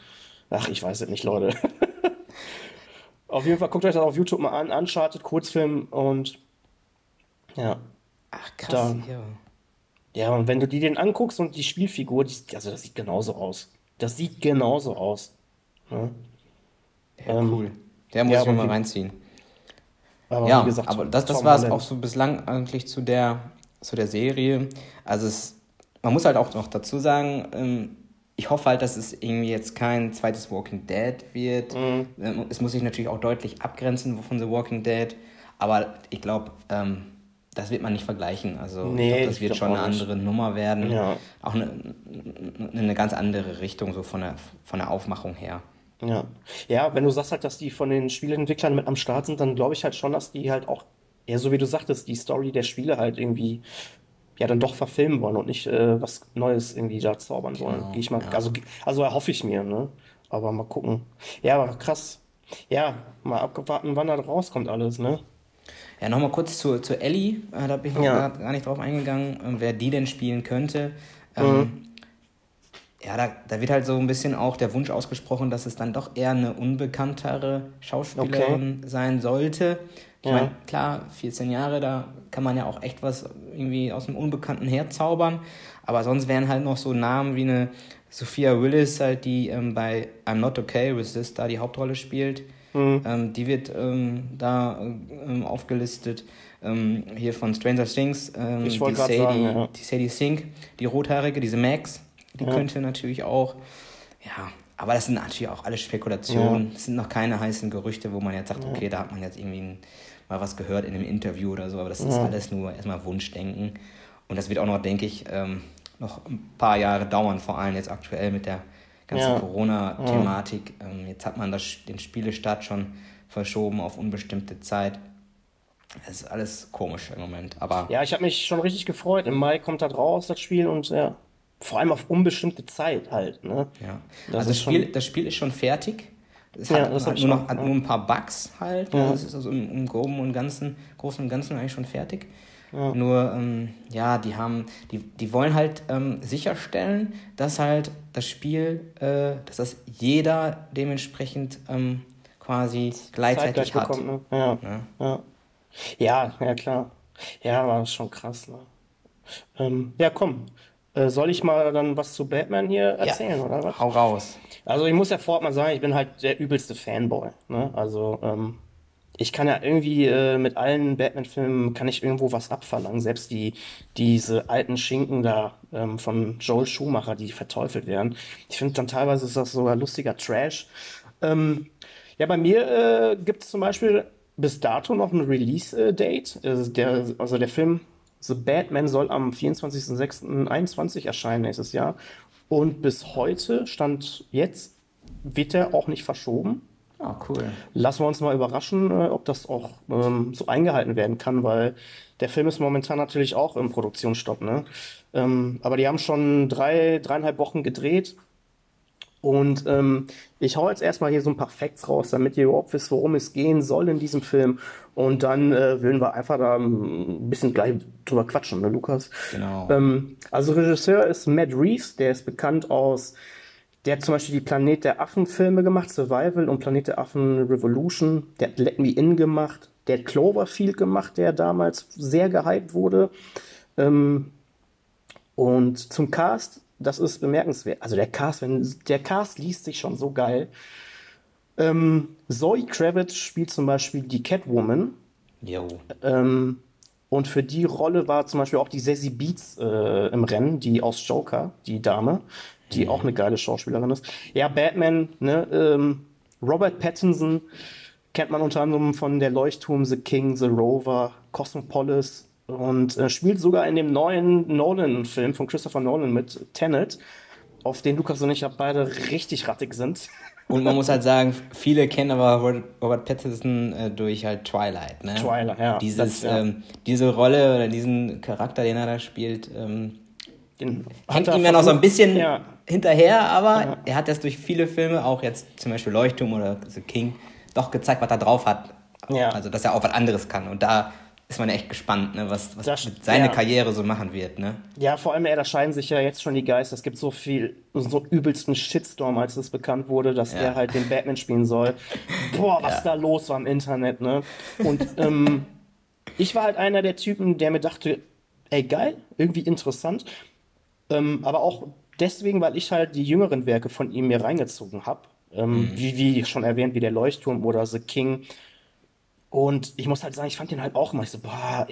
Ach, ich weiß es nicht, Leute. [LAUGHS] auf jeden Fall guckt euch das auf YouTube mal an, Uncharted, Kurzfilm und ja. Ach, krass, da, ja. Ja, und wenn du die den anguckst und die Spielfigur, die, also das sieht genauso aus. Das sieht genauso aus. Ja, ja ähm, cool. Der muss ja, ich mir mal reinziehen. Aber ja, gesagt, aber das, das war es auch so bislang eigentlich zu der zu der Serie. Also es, man muss halt auch noch dazu sagen, ähm, ich hoffe halt, dass es irgendwie jetzt kein zweites Walking Dead wird. Mhm. Ähm, es muss sich natürlich auch deutlich abgrenzen von The Walking Dead, aber ich glaube, ähm, das wird man nicht vergleichen. Also nee, ich glaub, das wird schon eine andere Nummer werden. Ja. Auch eine, eine ganz andere Richtung, so von der, von der Aufmachung her. Ja. ja, wenn du sagst halt, dass die von den Spieleentwicklern mit am Start sind, dann glaube ich halt schon, dass die halt auch ja, so wie du sagtest, die Story der Spiele halt irgendwie ja dann doch verfilmen wollen und nicht äh, was Neues irgendwie da zaubern wollen. Genau, ich mal, ja. also, also erhoffe ich mir, ne? Aber mal gucken. Ja, aber krass. Ja, mal abgewarten, wann da rauskommt alles, ne? Ja, nochmal kurz zu, zu Ellie, äh, da bin ich noch ja. gar nicht drauf eingegangen, äh, wer die denn spielen könnte. Ähm, mhm. Ja, da, da wird halt so ein bisschen auch der Wunsch ausgesprochen, dass es dann doch eher eine unbekanntere Schauspielerin okay. sein sollte. Ich ja. meine, klar, 14 Jahre, da kann man ja auch echt was irgendwie aus dem Unbekannten herzaubern. Aber sonst wären halt noch so Namen wie eine Sophia Willis, halt, die ähm, bei I'm Not Okay with This da die Hauptrolle spielt. Mhm. Ähm, die wird ähm, da ähm, aufgelistet. Ähm, hier von Stranger Things, ähm, die, Sadie, sagen, ja. die Sadie Sink, die rothaarige, diese Max, die ja. könnte natürlich auch, ja, aber das sind natürlich auch alles Spekulationen. Es sind noch keine heißen Gerüchte, wo man jetzt sagt, okay, da hat man jetzt irgendwie ein mal was gehört in einem Interview oder so, aber das ist alles nur erstmal Wunschdenken. Und das wird auch noch, denke ich, ähm, noch ein paar Jahre dauern, vor allem jetzt aktuell mit der ganzen ja. Corona-Thematik. Ja. Ähm, jetzt hat man das, den Spielestart schon verschoben auf unbestimmte Zeit. Das ist alles komisch im Moment. Aber ja, ich habe mich schon richtig gefreut. Im Mai kommt das raus, das Spiel, und ja, vor allem auf unbestimmte Zeit halt. Ne? Ja. Das also das Spiel, das Spiel ist schon fertig. Es ja, hat, hat nur noch hat nur ein paar Bugs halt. Ja. Das ist also im, im Groben und Ganzen, Großen und Ganzen eigentlich schon fertig. Ja. Nur, ähm, ja, die haben, die, die wollen halt ähm, sicherstellen, dass halt das Spiel, äh, dass das jeder dementsprechend ähm, quasi gleichzeitig hat. Bekommt, ne? ja. Ja. ja. ja, klar. Ja, war schon krass, ne? Ähm, ja, komm. Äh, soll ich mal dann was zu Batman hier erzählen, oder was? Hau raus. Also ich muss ja vorab mal sagen, ich bin halt der übelste Fanboy. Ne? Also ähm, ich kann ja irgendwie äh, mit allen Batman-Filmen kann ich irgendwo was abverlangen. Selbst die diese alten Schinken da ähm, von Joel Schumacher, die verteufelt werden. Ich finde dann teilweise ist das sogar lustiger Trash. Ähm, ja, bei mir äh, gibt es zum Beispiel bis dato noch ein Release-Date. Der, also der Film The Batman soll am 24.06.21 erscheinen nächstes Jahr. Und bis heute, stand jetzt, wird er auch nicht verschoben. Ah, cool. Lassen wir uns mal überraschen, äh, ob das auch ähm, so eingehalten werden kann, weil der Film ist momentan natürlich auch im Produktionsstopp. Ne? Ähm, aber die haben schon drei, dreieinhalb Wochen gedreht. Und ähm, ich hau jetzt erstmal hier so ein paar Facts raus, damit ihr überhaupt wisst, worum es gehen soll in diesem Film. Und dann äh, würden wir einfach da ein bisschen gleich drüber quatschen, ne, Lukas? Genau. Ähm, also Regisseur ist Matt Reeves, der ist bekannt aus der hat zum Beispiel die Planet der Affen Filme gemacht, Survival und Planet der Affen Revolution. Der hat Let Me In gemacht. Der hat Cloverfield gemacht, der damals sehr gehypt wurde. Ähm, und zum Cast, das ist bemerkenswert. Also der Cast, wenn, der Cast liest sich schon so geil. Ähm, Zoe Kravitz spielt zum Beispiel die Catwoman. Jo. Ähm, und für die Rolle war zum Beispiel auch die Sassy Beats äh, im Rennen, die aus Joker, die Dame die auch eine geile Schauspielerin ist. Ja, Batman, ne, ähm, Robert Pattinson kennt man unter anderem von der Leuchtturm, The King, The Rover, Cosmopolis und äh, spielt sogar in dem neuen Nolan-Film von Christopher Nolan mit Tenet, auf den Lukas und ich ja beide richtig rattig sind. Und man muss halt sagen, viele kennen aber Robert Pattinson äh, durch halt Twilight. Ne? Twilight, ja. Dieses, das, ja. Ähm, diese Rolle oder diesen Charakter, den er da spielt, ähm, den hängt ihm ja noch so ein bisschen ja. hinterher, aber ja. er hat das durch viele Filme, auch jetzt zum Beispiel Leuchtturm oder The King, doch gezeigt, was er drauf hat. Ja. Also, dass er auch was anderes kann. Und da ist man echt gespannt, ne, was, was das, seine ja. Karriere so machen wird. Ne? Ja, vor allem, ey, da scheinen sich ja jetzt schon die Geister. Es gibt so viel, so übelsten Shitstorm, als es bekannt wurde, dass ja. er halt den Batman spielen soll. [LAUGHS] Boah, was da los war im Internet, ne? Und ähm, ich war halt einer der Typen, der mir dachte, ey, geil, irgendwie interessant. Ähm, aber auch deswegen, weil ich halt die jüngeren Werke von ihm mir reingezogen habe. Ähm, mhm. wie, wie schon erwähnt, wie der Leuchtturm oder The King. Und ich muss halt sagen, ich fand den halt auch immer ich so, boah,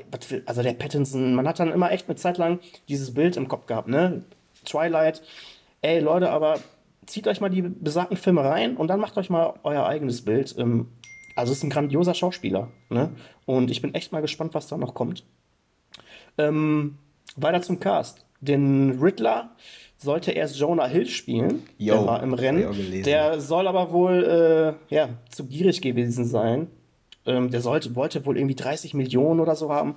also der Pattinson, man hat dann immer echt eine Zeit lang dieses Bild im Kopf gehabt, ne? Twilight. Ey, Leute, aber zieht euch mal die besagten Filme rein und dann macht euch mal euer eigenes Bild. Ähm, also ist ein grandioser Schauspieler, ne? Und ich bin echt mal gespannt, was da noch kommt. Ähm, weiter zum Cast. Den Riddler sollte erst Jonah Hill spielen. Yo, der war im Rennen. Der soll aber wohl äh, ja, zu gierig gewesen sein. Ähm, der sollte, wollte wohl irgendwie 30 Millionen oder so haben.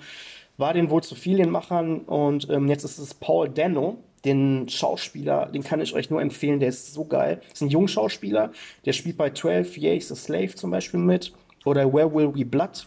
War den wohl zu viel, den Machern. Und ähm, jetzt ist es Paul Dano, den Schauspieler, den kann ich euch nur empfehlen, der ist so geil. Ist ein Jungschauspieler, der spielt bei 12 Years a Slave zum Beispiel mit. Oder Where Will We Blood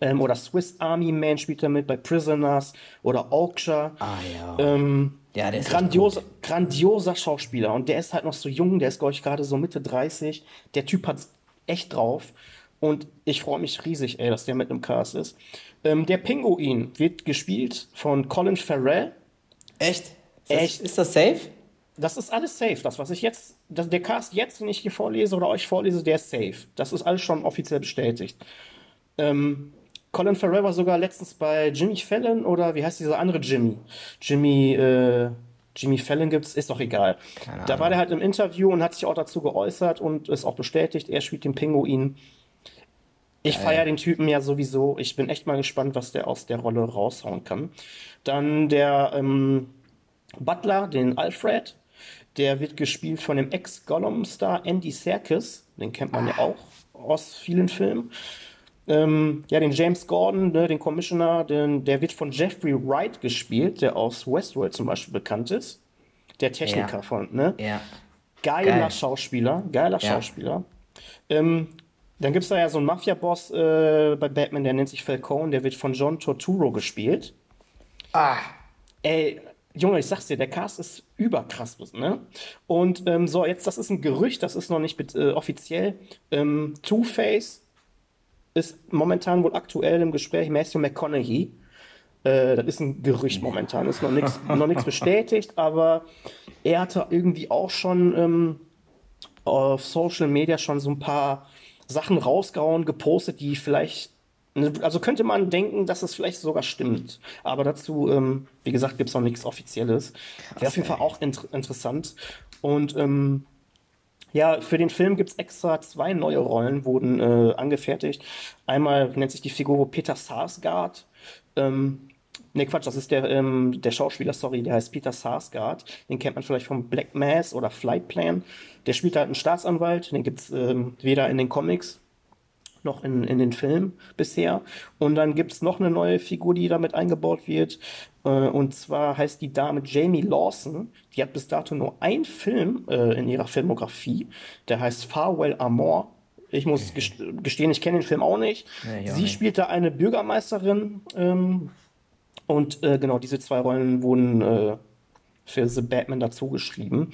ähm, oder Swiss Army Man spielt er mit bei Prisoners oder Orksha. Ah ja. Ähm, ja, der ist grandioser, grandioser Schauspieler und der ist halt noch so jung, der ist glaube ich gerade so Mitte 30. Der Typ hat echt drauf und ich freue mich riesig, ey, dass der mit im Cast ist. Ähm, der Pinguin wird gespielt von Colin Farrell. Echt? Ist das, echt? Ist das safe? Das ist alles safe. Das, was ich jetzt, das, der Cast jetzt, den ich hier vorlese oder euch vorlese, der ist safe. Das ist alles schon offiziell bestätigt. Ähm, Colin Farrell war sogar letztens bei Jimmy Fallon oder wie heißt dieser andere Jimmy? Jimmy, äh, Jimmy Fallon gibt's, ist doch egal. Da war der halt im Interview und hat sich auch dazu geäußert und ist auch bestätigt, er spielt den Pinguin. Ich feiere den Typen ja sowieso. Ich bin echt mal gespannt, was der aus der Rolle raushauen kann. Dann der ähm, Butler, den Alfred, der wird gespielt von dem Ex-Gollum-Star Andy Serkis. Den kennt man ah. ja auch aus vielen Filmen. Ähm, ja, den James Gordon, ne, den Commissioner, den, der wird von Jeffrey Wright gespielt, der aus Westworld zum Beispiel bekannt ist. Der Techniker ja. von, ne? Ja. Geiler Geil. Schauspieler, geiler ja. Schauspieler. Ähm, dann gibt es da ja so einen Mafia-Boss äh, bei Batman, der nennt sich Falcone, der wird von John Torturo gespielt. Ah. Ey, Junge, ich sag's dir, der Cast ist überkrass, ne? Und ähm, so, jetzt, das ist ein Gerücht, das ist noch nicht äh, offiziell. Ähm, Two-Face ist momentan wohl aktuell im Gespräch Matthew McConaughey. Äh, das ist ein Gerücht momentan, ist noch nichts [LAUGHS] noch bestätigt, aber er hatte irgendwie auch schon ähm, auf Social Media schon so ein paar Sachen rausgehauen, gepostet, die vielleicht also könnte man denken, dass es vielleicht sogar stimmt. Aber dazu, ähm, wie gesagt, gibt es noch nichts Offizielles. Wäre auf jeden Fall auch inter interessant. Und ähm, ja, für den Film gibt es extra zwei neue Rollen, wurden äh, angefertigt. Einmal nennt sich die Figur Peter Sarsgaard. Ähm, Ne, Quatsch, das ist der, ähm, der Schauspieler, sorry, der heißt Peter Sarsgaard. Den kennt man vielleicht von Black Mass oder Flight Plan. Der spielt halt einen Staatsanwalt, den gibt's ähm, weder in den Comics noch in, in den Film bisher. Und dann gibt es noch eine neue Figur, die damit eingebaut wird. Äh, und zwar heißt die Dame Jamie Lawson. Die hat bis dato nur einen Film äh, in ihrer Filmografie. Der heißt Farwell Amor. Ich muss gestehen, ich kenne den Film auch nicht. Ja, Sie spielt da eine Bürgermeisterin. Ähm, und äh, genau, diese zwei Rollen wurden äh, für The Batman dazugeschrieben.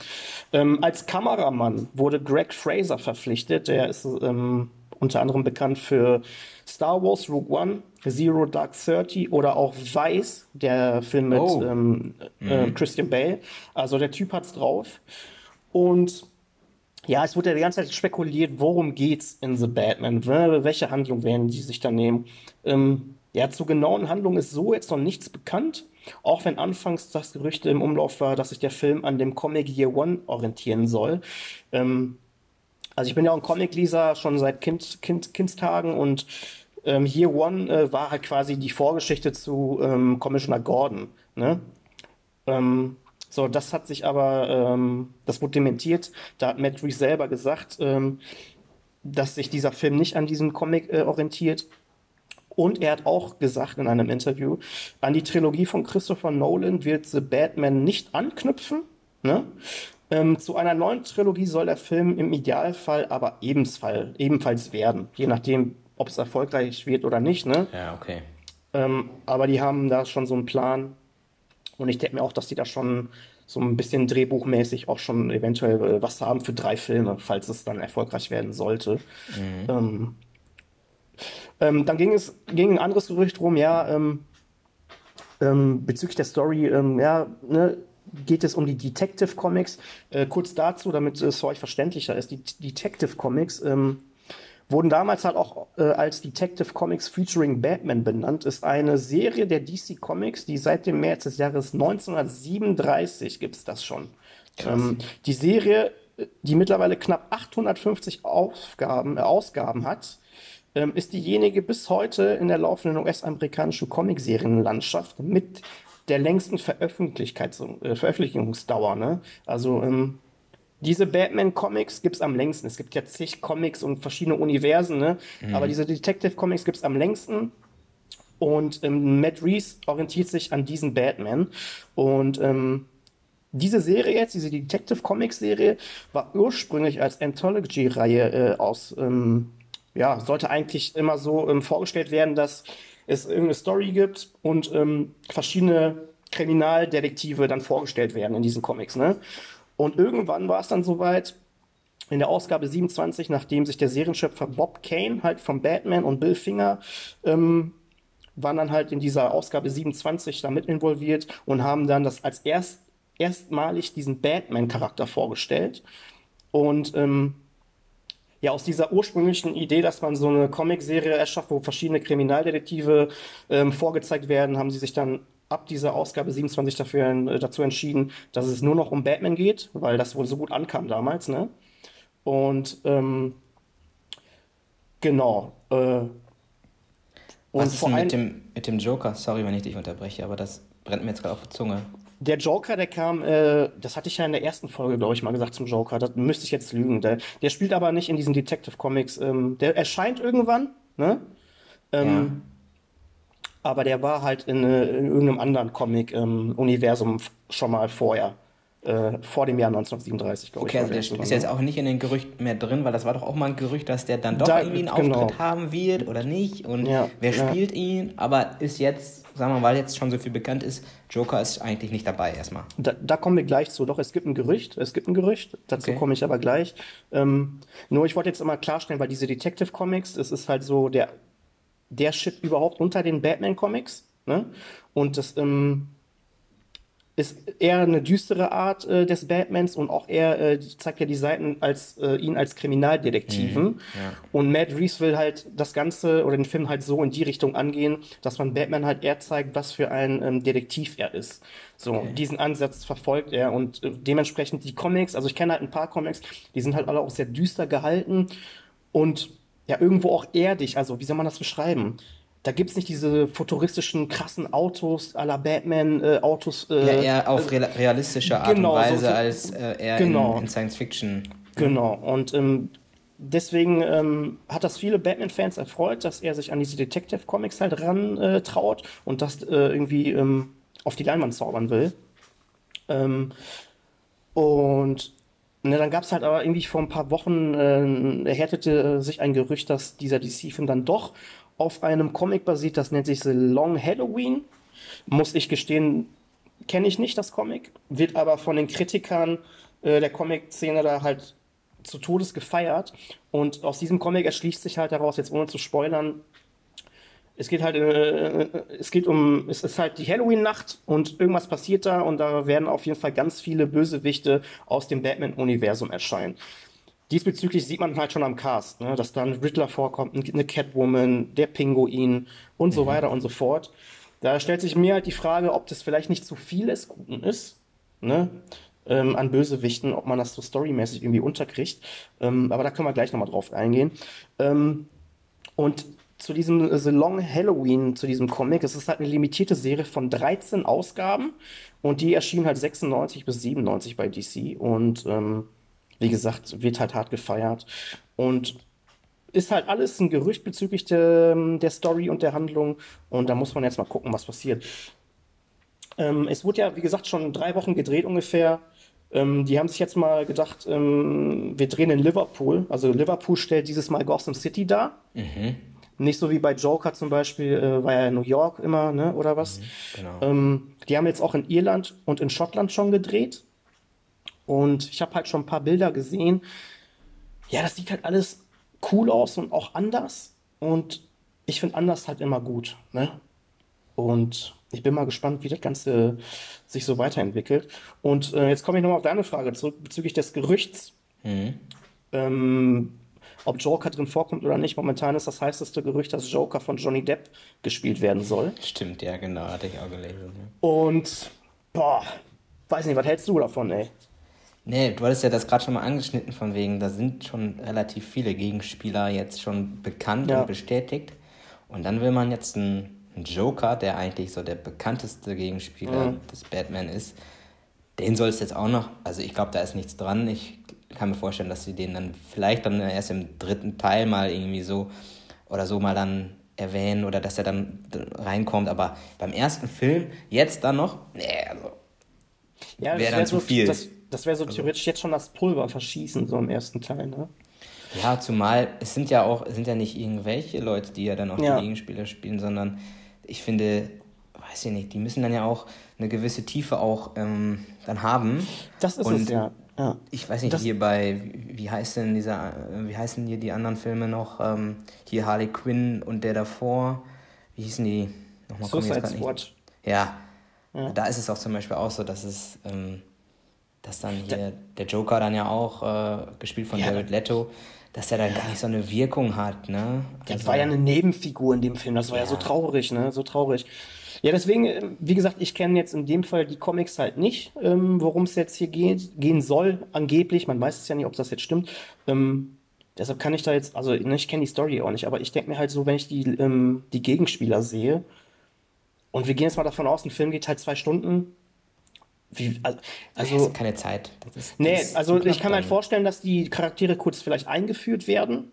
Ähm, als Kameramann wurde Greg Fraser verpflichtet. Der ist ähm, unter anderem bekannt für Star Wars Rogue One, Zero Dark Thirty oder auch Vice, der Film mit oh. ähm, äh, mhm. Christian Bale. Also der Typ hat's drauf. Und ja, es wurde ja die ganze Zeit spekuliert, worum geht's in The Batman? Welche Handlung werden die sich da nehmen? Ähm, ja, zu genauen Handlungen ist so jetzt noch nichts bekannt. Auch wenn anfangs das Gerücht im Umlauf war, dass sich der Film an dem Comic Year One orientieren soll. Ähm, also ich bin ja auch ein Comic-Leser schon seit kind, kind, Kindstagen und ähm, Year One äh, war halt quasi die Vorgeschichte zu ähm, Commissioner Gordon. Ne? Ähm, so, das hat sich aber, ähm, das wurde dementiert. Da hat Matt Reeves selber gesagt, ähm, dass sich dieser Film nicht an diesem Comic äh, orientiert. Und er hat auch gesagt in einem Interview, an die Trilogie von Christopher Nolan wird The Batman nicht anknüpfen. Ne? Ähm, zu einer neuen Trilogie soll der Film im Idealfall aber ebenfalls, ebenfalls werden, je nachdem, ob es erfolgreich wird oder nicht. Ne? Ja, okay. Ähm, aber die haben da schon so einen Plan. Und ich denke mir auch, dass die da schon so ein bisschen drehbuchmäßig auch schon eventuell äh, was haben für drei Filme, falls es dann erfolgreich werden sollte. Mhm. Ähm, ähm, dann ging es ging ein anderes Gerücht rum, ja, ähm, ähm, bezüglich der Story, ähm, ja, ne, geht es um die Detective Comics. Äh, kurz dazu, damit es für euch verständlicher ist, die Detective Comics ähm, wurden damals halt auch äh, als Detective Comics featuring Batman benannt, ist eine Serie der DC Comics, die seit dem März des Jahres 1937 gibt es das schon. Ähm, die Serie, die mittlerweile knapp 850 Aufgaben, äh, Ausgaben hat, ähm, ist diejenige bis heute in der laufenden US-amerikanischen Comic-Serienlandschaft mit der längsten äh, Veröffentlichungsdauer. Ne? Also ähm, diese Batman-Comics gibt es am längsten. Es gibt ja zig Comics und verschiedene Universen, ne? Mhm. aber diese Detective-Comics gibt es am längsten. Und ähm, Matt Reeves orientiert sich an diesen Batman. Und ähm, diese Serie jetzt, diese Detective Comics Serie, war ursprünglich als Anthology-Reihe äh, aus, ähm, ja, sollte eigentlich immer so ähm, vorgestellt werden, dass es irgendeine Story gibt und ähm, verschiedene Kriminaldetektive dann vorgestellt werden in diesen Comics. Ne? Und irgendwann war es dann soweit, in der Ausgabe 27, nachdem sich der Serienschöpfer Bob Kane halt von Batman und Bill Finger ähm, waren dann halt in dieser Ausgabe 27 damit involviert und haben dann das als erst, erstmalig diesen Batman-Charakter vorgestellt. Und ähm, ja aus dieser ursprünglichen Idee, dass man so eine Comicserie erschafft, wo verschiedene Kriminaldetektive ähm, vorgezeigt werden, haben sie sich dann ab dieser Ausgabe 27 dafür, äh, dazu entschieden, dass es nur noch um Batman geht, weil das wohl so gut ankam damals, ne? Und ähm, genau. Äh, Was ist denn mit dem, mit dem Joker? Sorry, wenn ich dich unterbreche, aber das brennt mir jetzt gerade auf der Zunge. Der Joker, der kam, äh, das hatte ich ja in der ersten Folge, glaube ich, mal gesagt zum Joker. Das müsste ich jetzt lügen. Der, der spielt aber nicht in diesen Detective Comics. Ähm, der erscheint irgendwann, ne? Ähm, ja. Aber der war halt in, äh, in irgendeinem anderen Comic-Universum ähm, schon mal vorher äh, vor dem Jahr 1937, glaube okay, ich. Okay, also der ist jetzt auch nicht in den Gerüchten mehr drin, weil das war doch auch mal ein Gerücht, dass der dann doch da, irgendwie einen genau. Auftritt haben wird oder nicht und ja, wer ja. spielt ihn, aber ist jetzt, sagen wir mal, weil jetzt schon so viel bekannt ist, Joker ist eigentlich nicht dabei erstmal. Da, da kommen wir gleich zu. Doch, es gibt ein Gerücht, es gibt ein Gerücht, dazu okay. komme ich aber gleich. Ähm, nur ich wollte jetzt immer klarstellen, weil diese Detective Comics, es ist halt so der, der Shit überhaupt unter den Batman Comics, ne? Und das, ähm, ist eher eine düstere Art äh, des Batmans und auch eher äh, zeigt ja die Seiten als äh, ihn als Kriminaldetektiven. Mhm, ja. Und Matt Reeves will halt das Ganze oder den Film halt so in die Richtung angehen, dass man Batman halt eher zeigt, was für ein ähm, Detektiv er ist. So, okay. diesen Ansatz verfolgt er und äh, dementsprechend die Comics, also ich kenne halt ein paar Comics, die sind halt alle auch sehr düster gehalten und ja irgendwo auch erdig, also wie soll man das beschreiben? Da gibt es nicht diese futuristischen, krassen Autos à la Batman-Autos. Äh, äh, ja, eher auf äh, realistische Art genau, und Weise so, so, als äh, eher genau. in, in, Science Fiction. Genau, und ähm, deswegen ähm, hat das viele Batman-Fans erfreut, dass er sich an diese Detective-Comics halt ran äh, traut und das äh, irgendwie ähm, auf die Leinwand zaubern will. Ähm, und Ne, dann gab es halt aber irgendwie vor ein paar Wochen, äh, erhärtete sich ein Gerücht, dass dieser DC-Film dann doch auf einem Comic basiert, das nennt sich The Long Halloween. Muss ich gestehen, kenne ich nicht das Comic, wird aber von den Kritikern äh, der Comic-Szene da halt zu Todes gefeiert. Und aus diesem Comic erschließt sich halt daraus, jetzt ohne zu spoilern, es geht halt, äh, es geht um, es ist halt die Halloween-Nacht und irgendwas passiert da und da werden auf jeden Fall ganz viele Bösewichte aus dem Batman-Universum erscheinen. Diesbezüglich sieht man halt schon am Cast, ne, dass da ein Riddler vorkommt, eine Catwoman, der Pinguin und mhm. so weiter und so fort. Da stellt sich mir halt die Frage, ob das vielleicht nicht zu viel des Guten ist, ne, ähm, an Bösewichten, ob man das so storymäßig irgendwie unterkriegt. Ähm, aber da können wir gleich nochmal drauf eingehen. Ähm, und zu diesem The Long Halloween, zu diesem Comic, es ist halt eine limitierte Serie von 13 Ausgaben und die erschienen halt 96 bis 97 bei DC und ähm, wie gesagt, wird halt hart gefeiert. Und ist halt alles ein Gerücht bezüglich der, der Story und der Handlung. Und da muss man jetzt mal gucken, was passiert. Ähm, es wurde ja, wie gesagt, schon drei Wochen gedreht ungefähr. Ähm, die haben sich jetzt mal gedacht, ähm, wir drehen in Liverpool. Also Liverpool stellt dieses Mal Gotham City dar. Mhm. Nicht so wie bei Joker zum Beispiel, äh, war ja in New York immer, ne, oder was? Mhm, genau. Ähm, die haben jetzt auch in Irland und in Schottland schon gedreht. Und ich habe halt schon ein paar Bilder gesehen. Ja, das sieht halt alles cool aus und auch anders. Und ich finde anders halt immer gut. Ne? Und ich bin mal gespannt, wie das Ganze sich so weiterentwickelt. Und äh, jetzt komme ich nochmal auf deine Frage zurück bezüglich des Gerüchts. Mhm. Ähm, ob Joker drin vorkommt oder nicht. Momentan ist das heißeste Gerücht, dass Joker von Johnny Depp gespielt werden soll. Stimmt, ja, genau, hatte ich auch gelesen. Und, boah, weiß nicht, was hältst du davon, ey? Nee, du hattest ja das gerade schon mal angeschnitten, von wegen, da sind schon relativ viele Gegenspieler jetzt schon bekannt ja. und bestätigt. Und dann will man jetzt einen, Joker, der eigentlich so der bekannteste Gegenspieler mhm. des Batman ist. Den soll es jetzt auch noch, also ich glaube, da ist nichts dran. Ich kann mir vorstellen, dass sie den dann vielleicht dann erst im dritten Teil mal irgendwie so oder so mal dann erwähnen oder dass er dann reinkommt. Aber beim ersten Film, jetzt dann noch, nee, also ja, wäre dann zu viel. Das, das wäre so also, theoretisch jetzt schon das Pulver verschießen, so im ersten Teil, ne? Ja, zumal es sind ja auch, es sind ja nicht irgendwelche Leute, die ja dann auch ja. die Gegenspieler spielen, sondern ich finde, weiß ich nicht, die müssen dann ja auch eine gewisse Tiefe auch ähm, dann haben. Das ist Und es, ja. ja. Ich weiß nicht, das hier bei, wie heißt denn dieser, wie heißen hier die anderen Filme noch? Ähm, hier Harley Quinn und der davor, wie hießen die? Nochmal Suicide Squad. Ja, ja, da ist es auch zum Beispiel auch so, dass es ähm, dass dann hier der Joker dann ja auch äh, gespielt von ja, Jared Leto, dass er dann gar nicht so eine Wirkung hat, ne? Das also, war ja eine Nebenfigur in dem Film, das war ja, ja so traurig, ne? So traurig. Ja, deswegen, äh, wie gesagt, ich kenne jetzt in dem Fall die Comics halt nicht, ähm, worum es jetzt hier geht, gehen soll, angeblich. Man weiß es ja nicht, ob das jetzt stimmt. Ähm, Deshalb kann ich da jetzt, also ne, ich kenne die Story auch nicht, aber ich denke mir halt so, wenn ich die, ähm, die Gegenspieler sehe, und wir gehen jetzt mal davon aus, ein Film geht halt zwei Stunden. Wie, also, also keine Zeit. Das ist, nee, also ich kann mir halt vorstellen, dass die Charaktere kurz vielleicht eingeführt werden,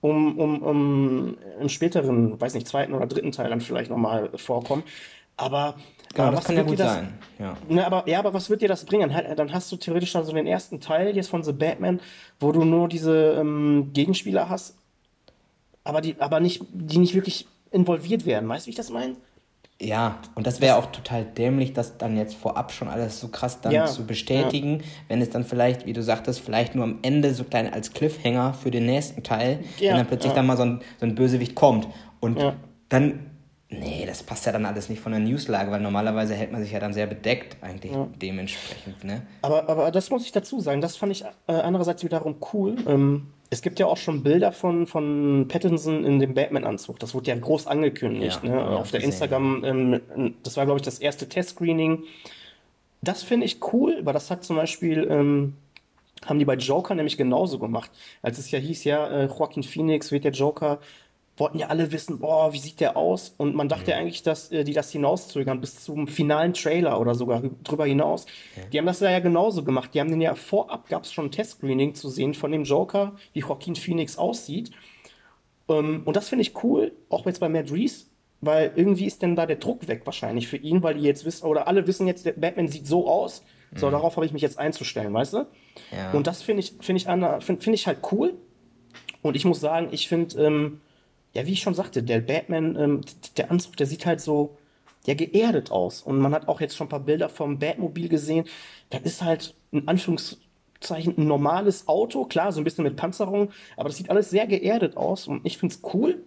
um, um, um im späteren, weiß nicht, zweiten oder dritten Teil dann vielleicht nochmal vorkommen. Aber Genau, das kann ja gut das, sein. Ja. Ne, aber, ja, aber was wird dir das bringen? Dann hast du theoretisch dann so den ersten Teil jetzt von The Batman, wo du nur diese ähm, Gegenspieler hast, aber die, aber nicht, die nicht wirklich involviert werden. Weißt du, wie ich das meine? Ja, und das wäre auch total dämlich, das dann jetzt vorab schon alles so krass dann ja, zu bestätigen, ja. wenn es dann vielleicht, wie du sagtest, vielleicht nur am Ende so klein als Cliffhanger für den nächsten Teil, ja, wenn dann plötzlich dann mal so ein, so ein Bösewicht kommt. Und dann Nee, das passt ja dann alles nicht von der Newslage, weil normalerweise hält man sich ja dann sehr bedeckt, eigentlich dementsprechend. Ne? Aber, aber das muss ich dazu sagen, das fand ich äh, andererseits wiederum cool. Ähm, es gibt ja auch schon Bilder von, von Pattinson in dem Batman-Anzug. Das wurde ja groß angekündigt ja, ne? auf der Instagram. Ähm, das war, glaube ich, das erste Test-Screening. Das finde ich cool, weil das hat zum Beispiel. Ähm, haben die bei Joker nämlich genauso gemacht. Als es ja hieß, ja, äh, Joaquin Phoenix wird der Joker, wollten ja alle wissen, boah, wie sieht der aus? Und man dachte mhm. eigentlich, dass äh, die das hinauszögern bis zum finalen Trailer oder sogar drüber hinaus. Ja. Die haben das ja genauso gemacht. Die haben den ja vorab, gab es schon ein Testscreening zu sehen von dem Joker, wie Joaquin Phoenix aussieht. Ähm, und das finde ich cool, auch jetzt bei Matt Reeves, weil irgendwie ist denn da der Druck weg wahrscheinlich für ihn, weil die jetzt wissen, oder alle wissen jetzt, der Batman sieht so aus. Mhm. So, darauf habe ich mich jetzt einzustellen, weißt du? Ja. Und das finde ich, finde ich, find, find ich halt cool. Und ich muss sagen, ich finde, ähm, ja, wie ich schon sagte, der Batman, ähm, der Anzug, der sieht halt so, ja, geerdet aus. Und man hat auch jetzt schon ein paar Bilder vom Batmobil gesehen. Das ist halt in Anführungszeichen ein normales Auto, klar, so ein bisschen mit Panzerung, aber das sieht alles sehr geerdet aus und ich finde es cool.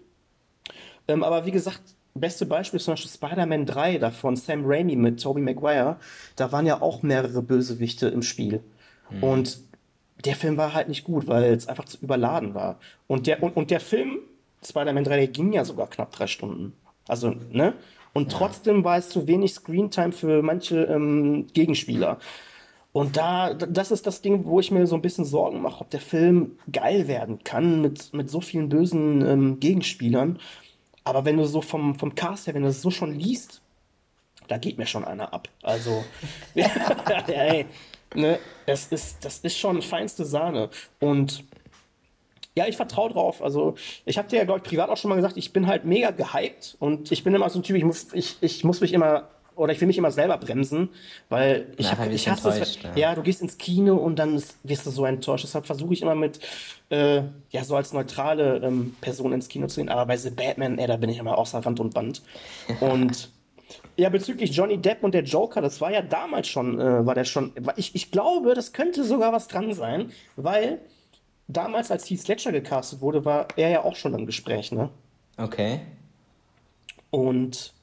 Ähm, aber wie gesagt, beste Beispiel ist zum Beispiel Spider-Man 3, da von Sam Raimi mit Tobey Maguire. Da waren ja auch mehrere Bösewichte im Spiel. Mhm. Und der Film war halt nicht gut, weil es einfach zu überladen war. Und der, und, und der Film Spider-Man 3, der ging ja sogar knapp drei Stunden. Also, ne? Und ja. trotzdem war es zu wenig Screentime für manche ähm, Gegenspieler. Und da, das ist das Ding, wo ich mir so ein bisschen Sorgen mache, ob der Film geil werden kann mit, mit so vielen bösen ähm, Gegenspielern. Aber wenn du so vom, vom Cast her, wenn du das so schon liest, da geht mir schon einer ab. Also, [LAUGHS] [LAUGHS] ja, ey, ne, das ist, das ist schon feinste Sahne. Und ja, ich vertraue drauf. Also, ich habe dir ja, glaube ich, privat auch schon mal gesagt, ich bin halt mega gehypt und ich bin immer so ein Typ, ich muss, ich, ich muss mich immer oder ich will mich immer selber bremsen, weil ich, hab, ich hasse es. Ja. ja. du gehst ins Kino und dann wirst du so enttäuscht. Deshalb versuche ich immer mit, äh, ja, so als neutrale ähm, Person ins Kino zu gehen. Aber bei The Batman, ey, da bin ich immer außer Rand und Band. und [LAUGHS] ja, bezüglich Johnny Depp und der Joker, das war ja damals schon, äh, war der schon, ich, ich glaube, das könnte sogar was dran sein, weil damals, als Heath Ledger gecastet wurde, war er ja auch schon im Gespräch, ne? Okay. Und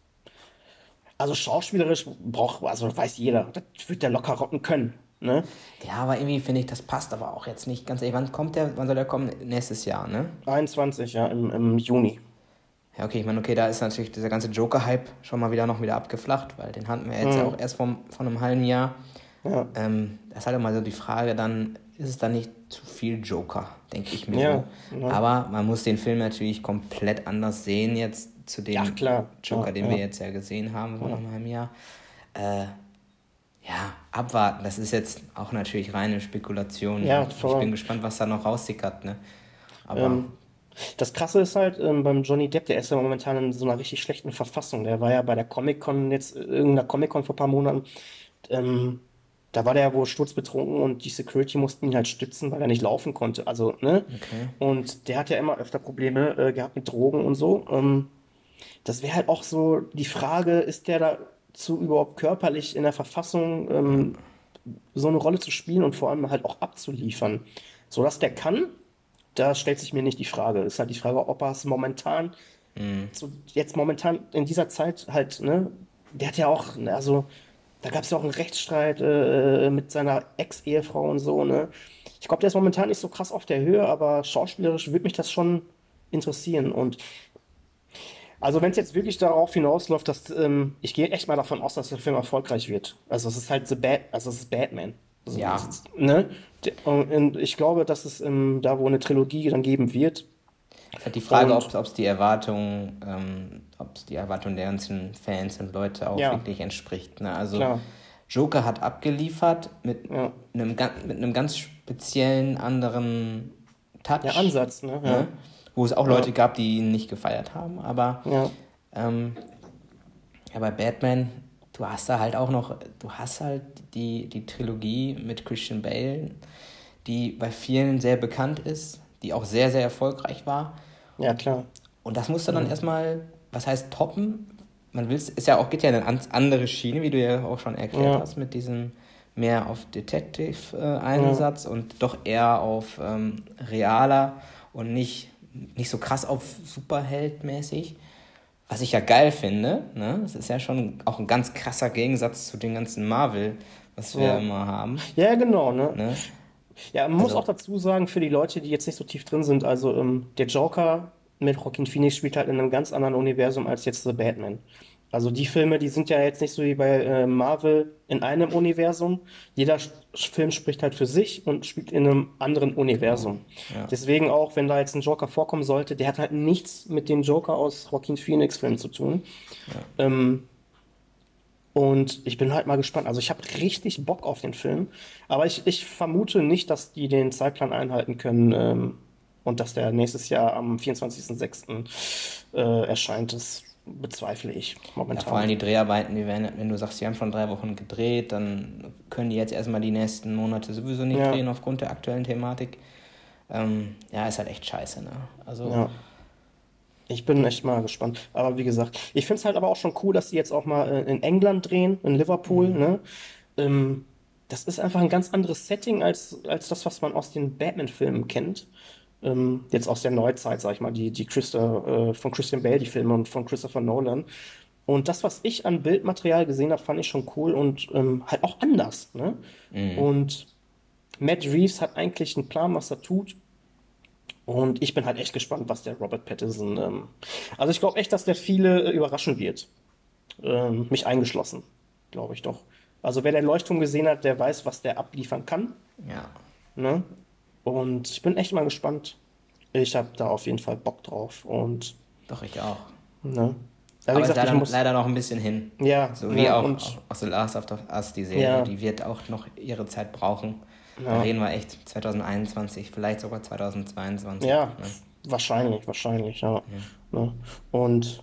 also schauspielerisch braucht, also weiß jeder, das wird der locker rocken können. Ne? Ja, aber irgendwie finde ich, das passt aber auch jetzt nicht ganz ehrlich. Wann kommt der, wann soll der kommen? Nächstes Jahr, ne? 21, ja, im, im Juni. Ja, okay, ich meine, okay, da ist natürlich dieser ganze Joker-Hype schon mal wieder noch wieder abgeflacht, weil den hatten wir jetzt mhm. ja auch erst vom, von einem halben Jahr. Ja. Ähm, das ist halt immer so die Frage dann, ist es dann nicht zu viel Joker, denke ich mir. Ja, ja. Aber man muss den Film natürlich komplett anders sehen jetzt zu dem ja, Joker, den wir jetzt ja gesehen haben vor einem Jahr. Äh, ja, abwarten. Das ist jetzt auch natürlich reine Spekulation. Ja, voll. Ich bin gespannt, was da noch raussickert. Ne? Aber ähm, das Krasse ist halt ähm, beim Johnny Depp, der ist ja momentan in so einer richtig schlechten Verfassung. Der war ja bei der Comic-Con jetzt, irgendeiner Comic-Con vor ein paar Monaten. Ähm, da war der ja wohl sturzbetrunken und die Security mussten ihn halt stützen, weil er nicht laufen konnte. Also, ne? Okay. Und der hat ja immer öfter Probleme äh, gehabt mit Drogen und so. Ähm, das wäre halt auch so die Frage, ist der dazu überhaupt körperlich in der Verfassung, ähm, so eine Rolle zu spielen und vor allem halt auch abzuliefern? So dass der kann, da stellt sich mir nicht die Frage. Ist halt die Frage, ob er es momentan, mhm. so jetzt momentan in dieser Zeit halt, ne? Der hat ja auch, also da gab es ja auch einen Rechtsstreit äh, mit seiner Ex-Ehefrau und so, ne? Ich glaube, der ist momentan nicht so krass auf der Höhe, aber schauspielerisch würde mich das schon interessieren. Und also wenn es jetzt wirklich darauf hinausläuft, dass ähm, ich gehe echt mal davon aus, dass der Film erfolgreich wird. Also es ist halt The Bad, also es ist Batman. ja. Ne? Und ich glaube, dass es ähm, da, wo eine Trilogie dann geben wird. Es halt die Frage, ob es die Erwartung, ähm, ob es die Erwartung der ganzen Fans und Leute auch ja. wirklich entspricht. Ne? Also Klar. Joker hat abgeliefert mit, ja. einem, mit einem ganz speziellen anderen Touch. Ja, Ansatz, ne? Ja. Ne? Wo es auch Leute gab, die ihn nicht gefeiert haben. Aber. Ähm, ja, bei Batman du hast da halt auch noch, du hast halt die, die Trilogie mit Christian Bale, die bei vielen sehr bekannt ist, die auch sehr, sehr erfolgreich war. Ja, klar. Und das musst du dann mhm. erstmal, was heißt toppen? Man will ist ja auch, geht ja in eine andere Schiene, wie du ja auch schon erklärt ja. hast, mit diesem mehr auf Detective-Einsatz äh, ja. und doch eher auf ähm, realer und nicht, nicht so krass auf Superheld-mäßig. Was ich ja geil finde, ne? Das ist ja schon auch ein ganz krasser Gegensatz zu den ganzen Marvel, was wir ja. immer haben. Ja, genau, ne? ne? Ja, man also, muss auch dazu sagen, für die Leute, die jetzt nicht so tief drin sind, also ähm, der Joker mit Joaquin Phoenix spielt halt in einem ganz anderen Universum als jetzt The Batman. Also die Filme, die sind ja jetzt nicht so wie bei äh, Marvel in einem Universum. Jeder Film spricht halt für sich und spielt in einem anderen Universum. Ja. Deswegen auch, wenn da jetzt ein Joker vorkommen sollte, der hat halt nichts mit dem Joker aus Joaquin Phoenix Filmen zu tun. Ja. Ähm, und ich bin halt mal gespannt. Also ich habe richtig Bock auf den Film. Aber ich, ich vermute nicht, dass die den Zeitplan einhalten können ähm, und dass der nächstes Jahr am 24.06. Äh, erscheint. Das bezweifle ich momentan. Ja, vor allem die Dreharbeiten, die werden, wenn du sagst, sie haben schon drei Wochen gedreht, dann können die jetzt erstmal die nächsten Monate sowieso nicht ja. drehen aufgrund der aktuellen Thematik. Ähm, ja, ist halt echt scheiße, ne? Also. Ja. Ich bin echt mal gespannt. Aber wie gesagt, ich finde es halt aber auch schon cool, dass sie jetzt auch mal äh, in England drehen, in Liverpool, mhm. ne? Ähm, das ist einfach ein ganz anderes Setting als, als das, was man aus den Batman-Filmen kennt ähm, jetzt aus der Neuzeit, sag ich mal, die, die Christa, äh, von Christian Bale, die Filme und von Christopher Nolan. Und das, was ich an Bildmaterial gesehen habe, fand ich schon cool und ähm, halt auch anders. Ne? Mhm. Und Matt Reeves hat eigentlich einen Plan, was er tut. Und ich bin halt echt gespannt, was der Robert Pattinson. Ähm, also ich glaube echt, dass der viele äh, überraschen wird. Ähm, mich eingeschlossen, glaube ich doch. Also wer den Leuchtturm gesehen hat, der weiß, was der abliefern kann. Ja. Ne? Und ich bin echt mal gespannt. Ich habe da auf jeden Fall Bock drauf. Und Doch, ich auch. Ne? Ja, Aber gesagt, leider, muss... leider noch ein bisschen hin. Ja. So wie ja, auch, und... auch The Last of Us, die Serie, ja. die wird auch noch ihre Zeit brauchen. Ja. Da reden wir echt 2021, vielleicht sogar 2022. Ja, ne? wahrscheinlich, wahrscheinlich, ja. Ne? Und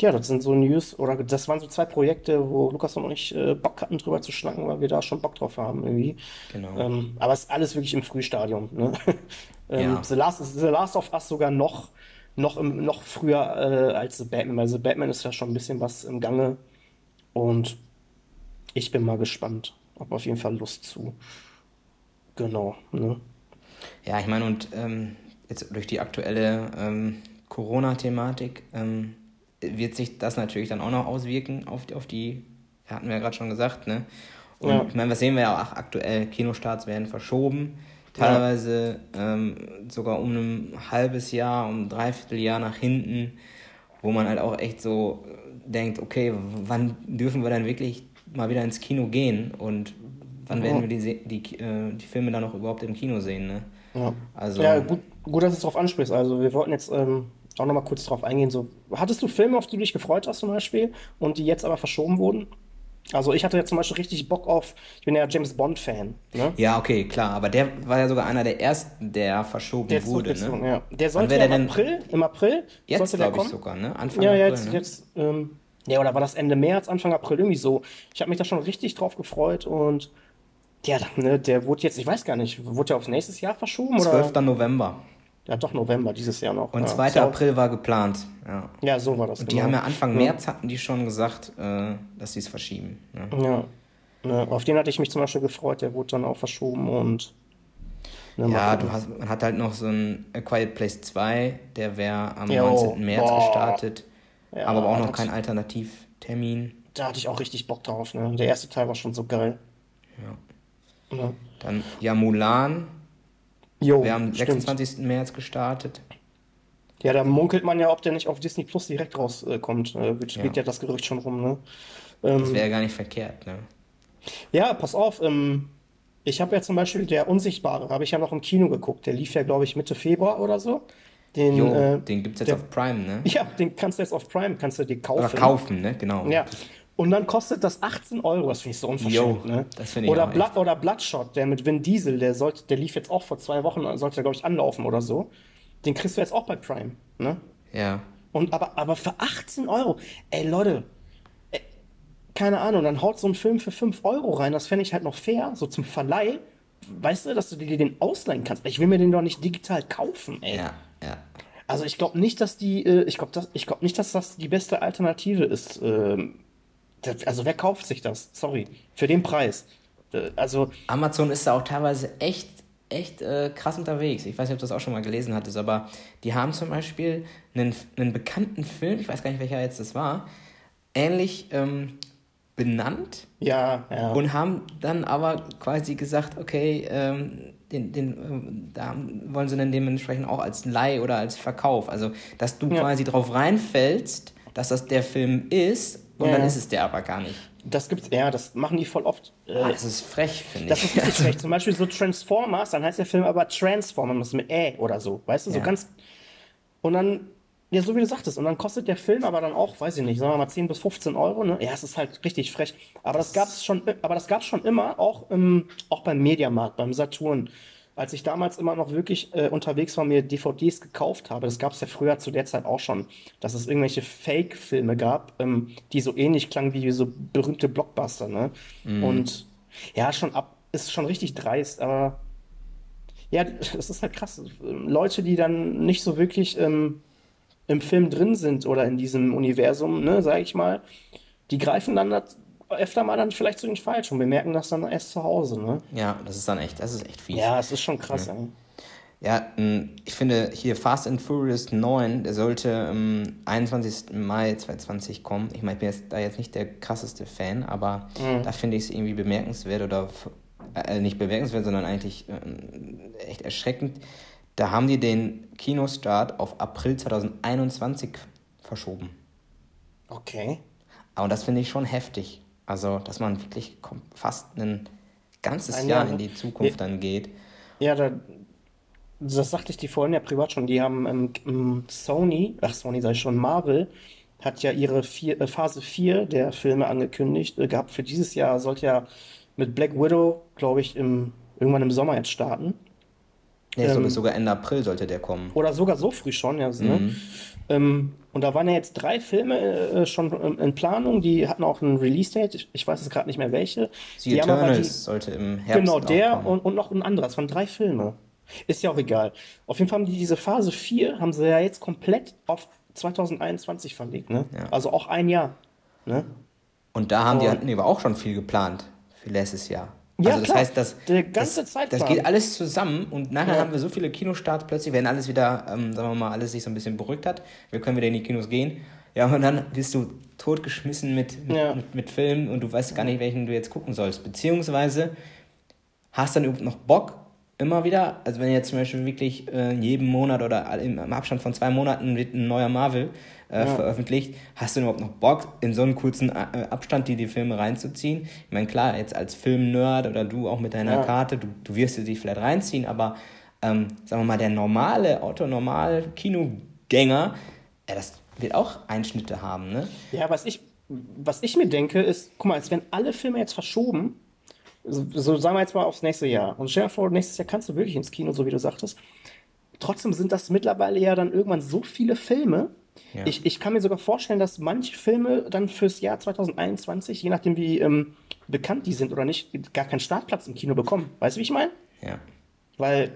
ja, das sind so News, oder das waren so zwei Projekte, wo Lukas und ich äh, Bock hatten, drüber zu schnacken, weil wir da schon Bock drauf haben, irgendwie. Genau. Ähm, aber es ist alles wirklich im Frühstadium. Ne? [LAUGHS] ähm, ja. The, Last, The Last of Us sogar noch, noch, im, noch früher äh, als The Batman, weil The Batman ist ja schon ein bisschen was im Gange. Und ich bin mal gespannt. Hab auf jeden Fall Lust zu. Genau. Ne? Ja, ich meine, und ähm, jetzt durch die aktuelle ähm, Corona-Thematik ähm, wird sich das natürlich dann auch noch auswirken auf, auf die, hatten wir ja gerade schon gesagt, ne? Und ja. ich meine, was sehen wir ja auch aktuell? Kinostarts werden verschoben, teilweise ja. ähm, sogar um ein halbes Jahr, um ein Dreivierteljahr nach hinten, wo man halt auch echt so denkt, okay, wann dürfen wir dann wirklich mal wieder ins Kino gehen und wann ja. werden wir die, die, äh, die Filme dann noch überhaupt im Kino sehen, ne? Ja, also, ja gut, gut, dass du es darauf ansprichst. Also wir wollten jetzt ähm, auch nochmal kurz drauf eingehen. So, hattest du Filme, auf die du dich gefreut hast zum Beispiel und die jetzt aber verschoben wurden? Also ich hatte ja zum Beispiel richtig Bock auf, ich bin ja James Bond-Fan. Ne? Ja, okay, klar, aber der war ja sogar einer der ersten, der verschoben der wurde. Ne? Ja. Der sollte ja im April, im April jetzt glaube ich sogar, ne? Anfang ja, April, jetzt, ne? jetzt, ähm, ja, oder war das Ende März, Anfang April irgendwie so. Ich habe mich da schon richtig drauf gefreut und ja, ne, der wurde jetzt, ich weiß gar nicht, wurde der aufs nächstes Jahr verschoben? 12. Oder? November. Ja, doch November dieses Jahr noch. Und ja. 2. April war geplant. Ja. ja, so war das. Und die genau. haben ja Anfang. März hatten die schon gesagt, äh, dass sie es verschieben. Ja. ja. ja. Auf den hatte ich mich zum Beispiel gefreut, der wurde dann auch verschoben und. Ne, ja, du hast, man hat halt noch so ein A Quiet Place 2, der wäre am jo, 19. März boah. gestartet, aber auch noch kein Alternativtermin. Da hatte ich auch richtig Bock drauf. Ne? Der erste Teil war schon so geil. Ja. Ja. Dann, ja, Mulan Jo, Wir haben am 26. März gestartet. Ja, da munkelt man ja, ob der nicht auf Disney Plus direkt rauskommt. Äh, geht ja. ja das Gerücht schon rum, ne? Ähm, das wäre gar nicht verkehrt, ne? Ja, pass auf, ähm, Ich habe ja zum Beispiel der Unsichtbare, habe ich ja noch im Kino geguckt. Der lief ja, glaube ich, Mitte Februar oder so. Den, jo, äh, den gibt es jetzt der, auf Prime, ne? Ja, den kannst du jetzt auf Prime, kannst du dir kaufen. Oder kaufen, ne? Genau. Ja. Und dann kostet das 18 Euro, das finde ich so unverschämt. ne? das finde ich oder, Blood, oder Bloodshot, der mit Vin Diesel, der, sollte, der lief jetzt auch vor zwei Wochen, sollte glaube ich anlaufen oder so. Den kriegst du jetzt auch bei Prime, ne? Ja. Und aber, aber für 18 Euro, ey Leute, ey, keine Ahnung, dann haut so ein Film für 5 Euro rein, das fände ich halt noch fair, so zum Verleih. Weißt du, dass du dir den ausleihen kannst? Ich will mir den doch nicht digital kaufen, ey. Ja, ja. Also ich glaube nicht, dass die, äh, ich glaube glaub nicht, dass das die beste Alternative ist. Ähm, also wer kauft sich das? Sorry, für den Preis. Äh, also Amazon ist da auch teilweise echt, echt äh, krass unterwegs. Ich weiß nicht, ob du das auch schon mal gelesen hattest, aber die haben zum Beispiel einen, einen bekannten Film, ich weiß gar nicht, welcher jetzt das war, ähnlich ähm, benannt. Ja, ja. Und haben dann aber quasi gesagt, okay, ähm, den, den, ähm, da wollen sie dann dementsprechend auch als Leih oder als Verkauf. Also, dass du ja. quasi drauf reinfällst, dass das der Film ist und ja. dann ist es der aber gar nicht. Das gibt's, ja, das machen die voll oft. Äh, ah, das ist frech, finde ich. Das ist richtig [LAUGHS] frech. Zum Beispiel so Transformers, dann heißt der Film aber Transformers mit Ä oder so. Weißt du, so ja. ganz. Und dann, ja, so wie du sagtest, und dann kostet der Film aber dann auch, weiß ich nicht, sagen wir mal 10 bis 15 Euro, ne? Ja, es ist halt richtig frech. Aber das gab's schon, aber das gab's schon immer, auch, im, auch beim Mediamarkt, beim Saturn als ich damals immer noch wirklich äh, unterwegs war, mir DVDs gekauft habe, das gab es ja früher zu der Zeit auch schon, dass es irgendwelche Fake-Filme gab, ähm, die so ähnlich klangen wie so berühmte Blockbuster, ne? Mm. Und ja, schon ab, ist schon richtig dreist, aber ja, das ist halt krass. Leute, die dann nicht so wirklich ähm, im Film drin sind oder in diesem Universum, ne, sag ich mal, die greifen dann öfter mal dann vielleicht zu den falsch und wir merken das dann erst zu Hause, ne? Ja, das ist dann echt, das ist echt fies. Ja, es ist schon krass, ja. Ja, ich finde hier Fast and Furious 9, der sollte am 21. Mai 2020 kommen. Ich meine, ich bin jetzt da jetzt nicht der krasseste Fan, aber mhm. da finde ich es irgendwie bemerkenswert oder äh, nicht bemerkenswert, sondern eigentlich äh, echt erschreckend. Da haben die den Kinostart auf April 2021 verschoben. Okay. Und das finde ich schon heftig. Also, dass man wirklich fast ein ganzes ein Jahr, Jahr in die Zukunft ja, dann geht. Ja, da, das sagte ich dir vorhin ja privat schon. Die haben ähm, Sony, ach Sony sei schon, Marvel, hat ja ihre vier, äh, Phase 4 der Filme angekündigt äh, gehabt. Für dieses Jahr sollte ja mit Black Widow, glaube ich, im, irgendwann im Sommer jetzt starten. Ja, ähm, sogar Ende April sollte der kommen. Oder sogar so früh schon, ja. Ne? Mhm. Ne? Ähm, und da waren ja jetzt drei Filme äh, schon in Planung, die hatten auch ein Release-Date, ich, ich, weiß jetzt gerade nicht mehr welche. The die Eternals die, sollte im Herbst Genau, der und, und, noch ein anderer, es waren drei Filme. Ist ja auch egal. Auf jeden Fall haben die diese Phase 4, haben sie ja jetzt komplett auf 2021 verlegt, ne? Ja. Also auch ein Jahr, ne? Und da haben und, die hatten aber auch schon viel geplant für letztes Jahr. Ja, also das klar. heißt, das, Der ganze das, Zeitplan. das geht alles zusammen und nachher ja. haben wir so viele Kinostarts plötzlich, wenn alles wieder, ähm, sagen wir mal, alles sich so ein bisschen beruhigt hat, wir können wieder in die Kinos gehen. Ja, und dann bist du totgeschmissen mit, mit, ja. mit, mit Filmen und du weißt gar nicht, welchen du jetzt gucken sollst. Beziehungsweise hast dann überhaupt noch Bock, immer wieder, also wenn jetzt zum Beispiel wirklich äh, jeden Monat oder im, im Abstand von zwei Monaten wird ein neuer Marvel äh, ja. veröffentlicht, hast du überhaupt noch Bock, in so einen kurzen äh, Abstand die, die Filme reinzuziehen? Ich meine, klar, jetzt als Filmnerd oder du auch mit deiner ja. Karte, du, du wirst sie vielleicht reinziehen, aber ähm, sagen wir mal, der normale, Otto-Normal-Kinogänger, ja, das wird auch Einschnitte haben, ne? Ja, was ich, was ich mir denke, ist, guck mal, als wenn alle Filme jetzt verschoben, so, so sagen wir jetzt mal aufs nächste Jahr. Und stell dir vor, nächstes Jahr kannst du wirklich ins Kino, so wie du sagtest. Trotzdem sind das mittlerweile ja dann irgendwann so viele Filme. Ja. Ich, ich kann mir sogar vorstellen, dass manche Filme dann fürs Jahr 2021, je nachdem wie ähm, bekannt die sind oder nicht, gar keinen Startplatz im Kino bekommen. Weißt du, wie ich meine? Ja. Weil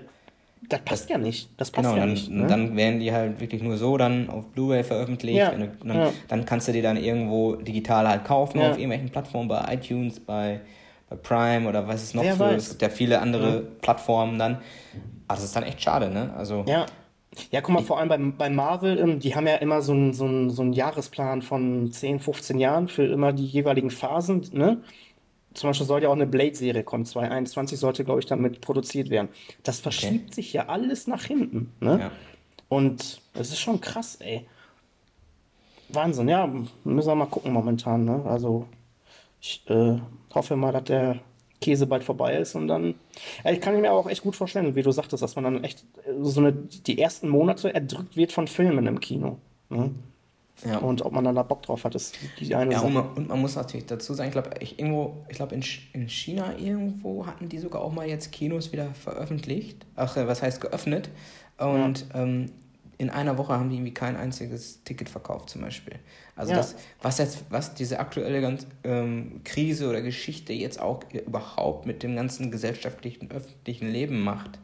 das passt das, ja nicht. Das passt genau, ja dann, nicht. Ne? Dann werden die halt wirklich nur so dann auf Blu-ray veröffentlicht. Ja, dann, ja. dann, kannst du die dann irgendwo digital halt kaufen ja. auf irgendwelchen Plattformen, bei iTunes, bei bei Prime oder was es noch Wer für. Weiß. Es gibt ja viele andere ja. Plattformen dann. Aber das ist dann echt schade, ne? Also. Ja. Ja, guck mal, vor allem bei, bei Marvel, ähm, die haben ja immer so einen so einen, so einen Jahresplan von 10, 15 Jahren für immer die jeweiligen Phasen, ne? Zum Beispiel soll ja auch eine Blade-Serie kommen, 2021 sollte, glaube ich, damit produziert werden. Das verschiebt okay. sich ja alles nach hinten, ne? Ja. Und es ist schon krass, ey. Wahnsinn, ja, müssen wir mal gucken momentan, ne? Also, ich äh, hoffe mal, dass der Käse bald vorbei ist und dann. Ja, ich kann mir auch echt gut vorstellen, wie du sagtest, dass man dann echt so eine, die ersten Monate erdrückt wird von Filmen im Kino. Ne? Ja. Und ob man dann da Bock drauf hat, ist die eine ja, Sache. Und man, und man muss natürlich dazu sagen, ich glaube, ich irgendwo, ich glaube in, in China irgendwo hatten die sogar auch mal jetzt Kinos wieder veröffentlicht. Ach, äh, was heißt geöffnet? Und ja. ähm, in einer Woche haben die irgendwie kein einziges Ticket verkauft, zum Beispiel. Also ja. das, was jetzt, was diese aktuelle ganz, ähm, Krise oder Geschichte jetzt auch überhaupt mit dem ganzen gesellschaftlichen, öffentlichen Leben macht.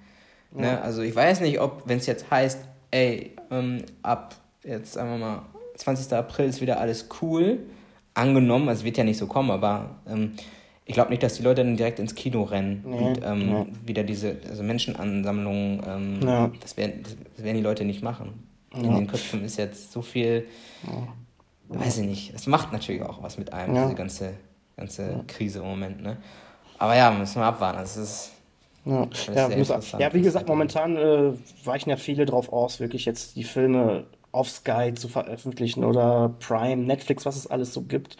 Ja. Ne? Also ich weiß nicht, ob, wenn es jetzt heißt, ey, ähm, ab jetzt sagen wir mal 20. April ist wieder alles cool, angenommen, also es wird ja nicht so kommen, aber ähm, ich glaube nicht, dass die Leute dann direkt ins Kino rennen nee, und ähm, nee. wieder diese also Menschenansammlungen, ähm, ja. das, werden, das werden die Leute nicht machen. Ja. In den Köpfen ist jetzt so viel. Weiß ich nicht, es macht natürlich auch was mit einem, diese ganze, ganze Krise im Moment. Ne? Aber ja, müssen wir abwarten. Das ist, ja, ja, ja, wie gesagt, momentan äh, weichen ja viele drauf aus, wirklich jetzt die Filme auf Sky zu veröffentlichen oder Prime, Netflix, was es alles so gibt.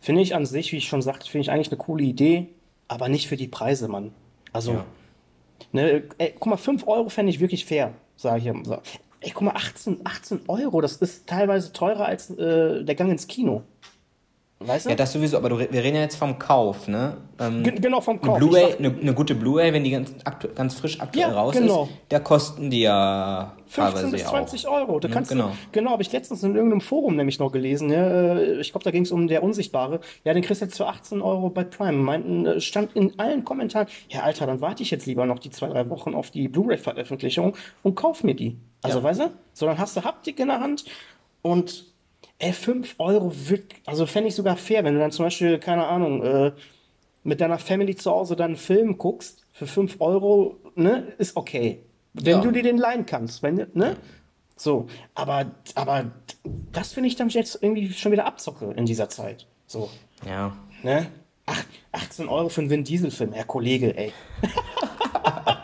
Finde ich an sich, wie ich schon sagte, finde ich eigentlich eine coole Idee, aber nicht für die Preise, Mann. Also, ja. ne, ey, guck mal, 5 Euro fände ich wirklich fair, sage ich ja. Ey, guck mal, 18, 18 Euro, das ist teilweise teurer als äh, der Gang ins Kino. Weißt du? Ja, das sowieso, aber du, wir reden ja jetzt vom Kauf, ne? Ähm, genau, vom Kauf. Eine, eine, eine, gute Blu-ray, wenn die ganz, aktu ganz frisch aktuell ja, raus genau. ist, da kosten die ja 15 bis 20 auch. Euro. Da ja, kannst genau. Du, genau, habe ich letztens in irgendeinem Forum nämlich noch gelesen. Ja, äh, ich glaube, da ging es um der Unsichtbare. Ja, den kriegst du jetzt für 18 Euro bei Prime. Meinten, äh, stand in allen Kommentaren, ja, Alter, dann warte ich jetzt lieber noch die zwei, drei Wochen auf die Blu-ray-Veröffentlichung und kauf mir die. Also, ja. weißt du? So, dann hast du Haptik in der Hand und Ey, 5 Euro wird, also fände ich sogar fair, wenn du dann zum Beispiel, keine Ahnung, äh, mit deiner Family zu Hause dann einen Film guckst, für 5 Euro, ne, ist okay. Wenn ja. du dir den leihen kannst, wenn, ne? So, aber, aber das finde ich dann jetzt irgendwie schon wieder Abzocke in dieser Zeit. So. Ja. Ne? Ach, 18 Euro für einen Vin Diesel-Film, Herr Kollege, ey. [LAUGHS]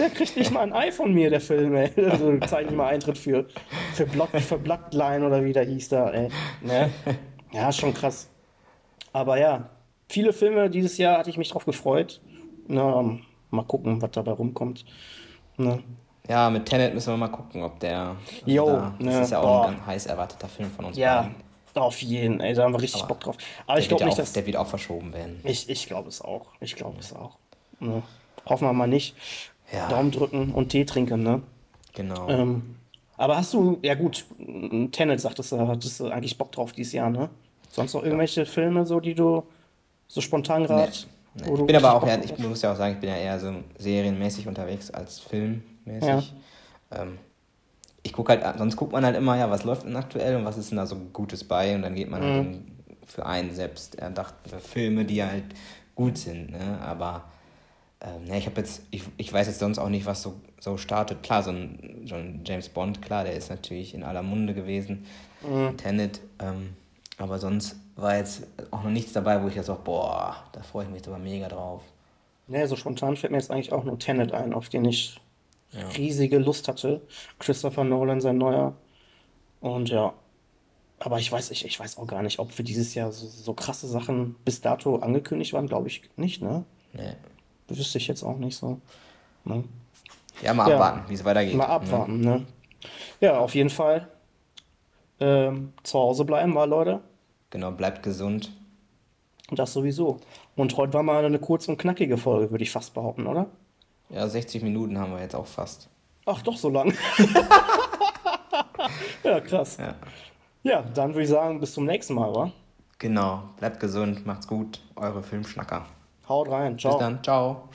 Der kriegt nicht mal ein Ei von mir, der Film, ey. [LAUGHS] Also zeig ich mal Eintritt für, für, Block, für Bloodline oder wie der hieß da, ey. Ne? Ja, schon krass. Aber ja, viele Filme dieses Jahr hatte ich mich drauf gefreut. Na, mal gucken, was dabei rumkommt. Ne? Ja, mit Tenet müssen wir mal gucken, ob der. Jo, da, das ne, ist ja auch boah. ein heiß erwarteter Film von uns. Ja, beiden. auf jeden, ey, da haben wir richtig Aber Bock drauf. Aber ich glaube nicht, dass. Der wird auch verschoben werden. Ich, ich glaube es auch. Ich glaube es auch. Ne? Hoffen wir mal nicht. Ja. Daumen drücken und Tee trinken, ne? Genau. Ähm, aber hast du, ja gut, Tenet sagtest du, hattest du eigentlich Bock drauf dieses Jahr, ne? Sonst noch irgendwelche Filme, so, die du so spontan gerade. Nee, nee. Ich bin aber auch eher, ich muss ja auch sagen, ich bin ja eher so serienmäßig unterwegs als filmmäßig. Ja. Ähm, ich gucke halt, sonst guckt man halt immer, ja, was läuft denn aktuell und was ist denn da so Gutes bei und dann geht man halt mhm. halt für einen selbst erdachte Filme, die halt gut sind, ne? Aber ähm, ja, ich habe jetzt, ich, ich weiß jetzt sonst auch nicht, was so, so startet. Klar, so ein, so ein James Bond, klar, der ist natürlich in aller Munde gewesen. Mhm. Tenet, ähm, aber sonst war jetzt auch noch nichts dabei, wo ich jetzt auch, boah, da freue ich mich aber mega drauf. Ne, so spontan fällt mir jetzt eigentlich auch nur Tenet ein, auf den ich ja. riesige Lust hatte. Christopher Nolan, sein neuer. Und ja, aber ich weiß, ich, ich weiß auch gar nicht, ob für dieses Jahr so, so krasse Sachen bis dato angekündigt waren, glaube ich nicht, ne? Nee wüsste ich jetzt auch nicht so. Ne? Ja, mal abwarten, wie es weitergeht. Mal abwarten, ne? ne? Ja, auf jeden Fall. Ähm, zu Hause bleiben war, Leute. Genau, bleibt gesund. Das sowieso. Und heute war mal eine kurze und knackige Folge, würde ich fast behaupten, oder? Ja, 60 Minuten haben wir jetzt auch fast. Ach, doch so lang. [LAUGHS] ja, krass. Ja. ja, dann würde ich sagen, bis zum nächsten Mal, wa? Genau, bleibt gesund, macht's gut, eure Filmschnacker. Haut rein. Ciao. Bis dann. Ciao.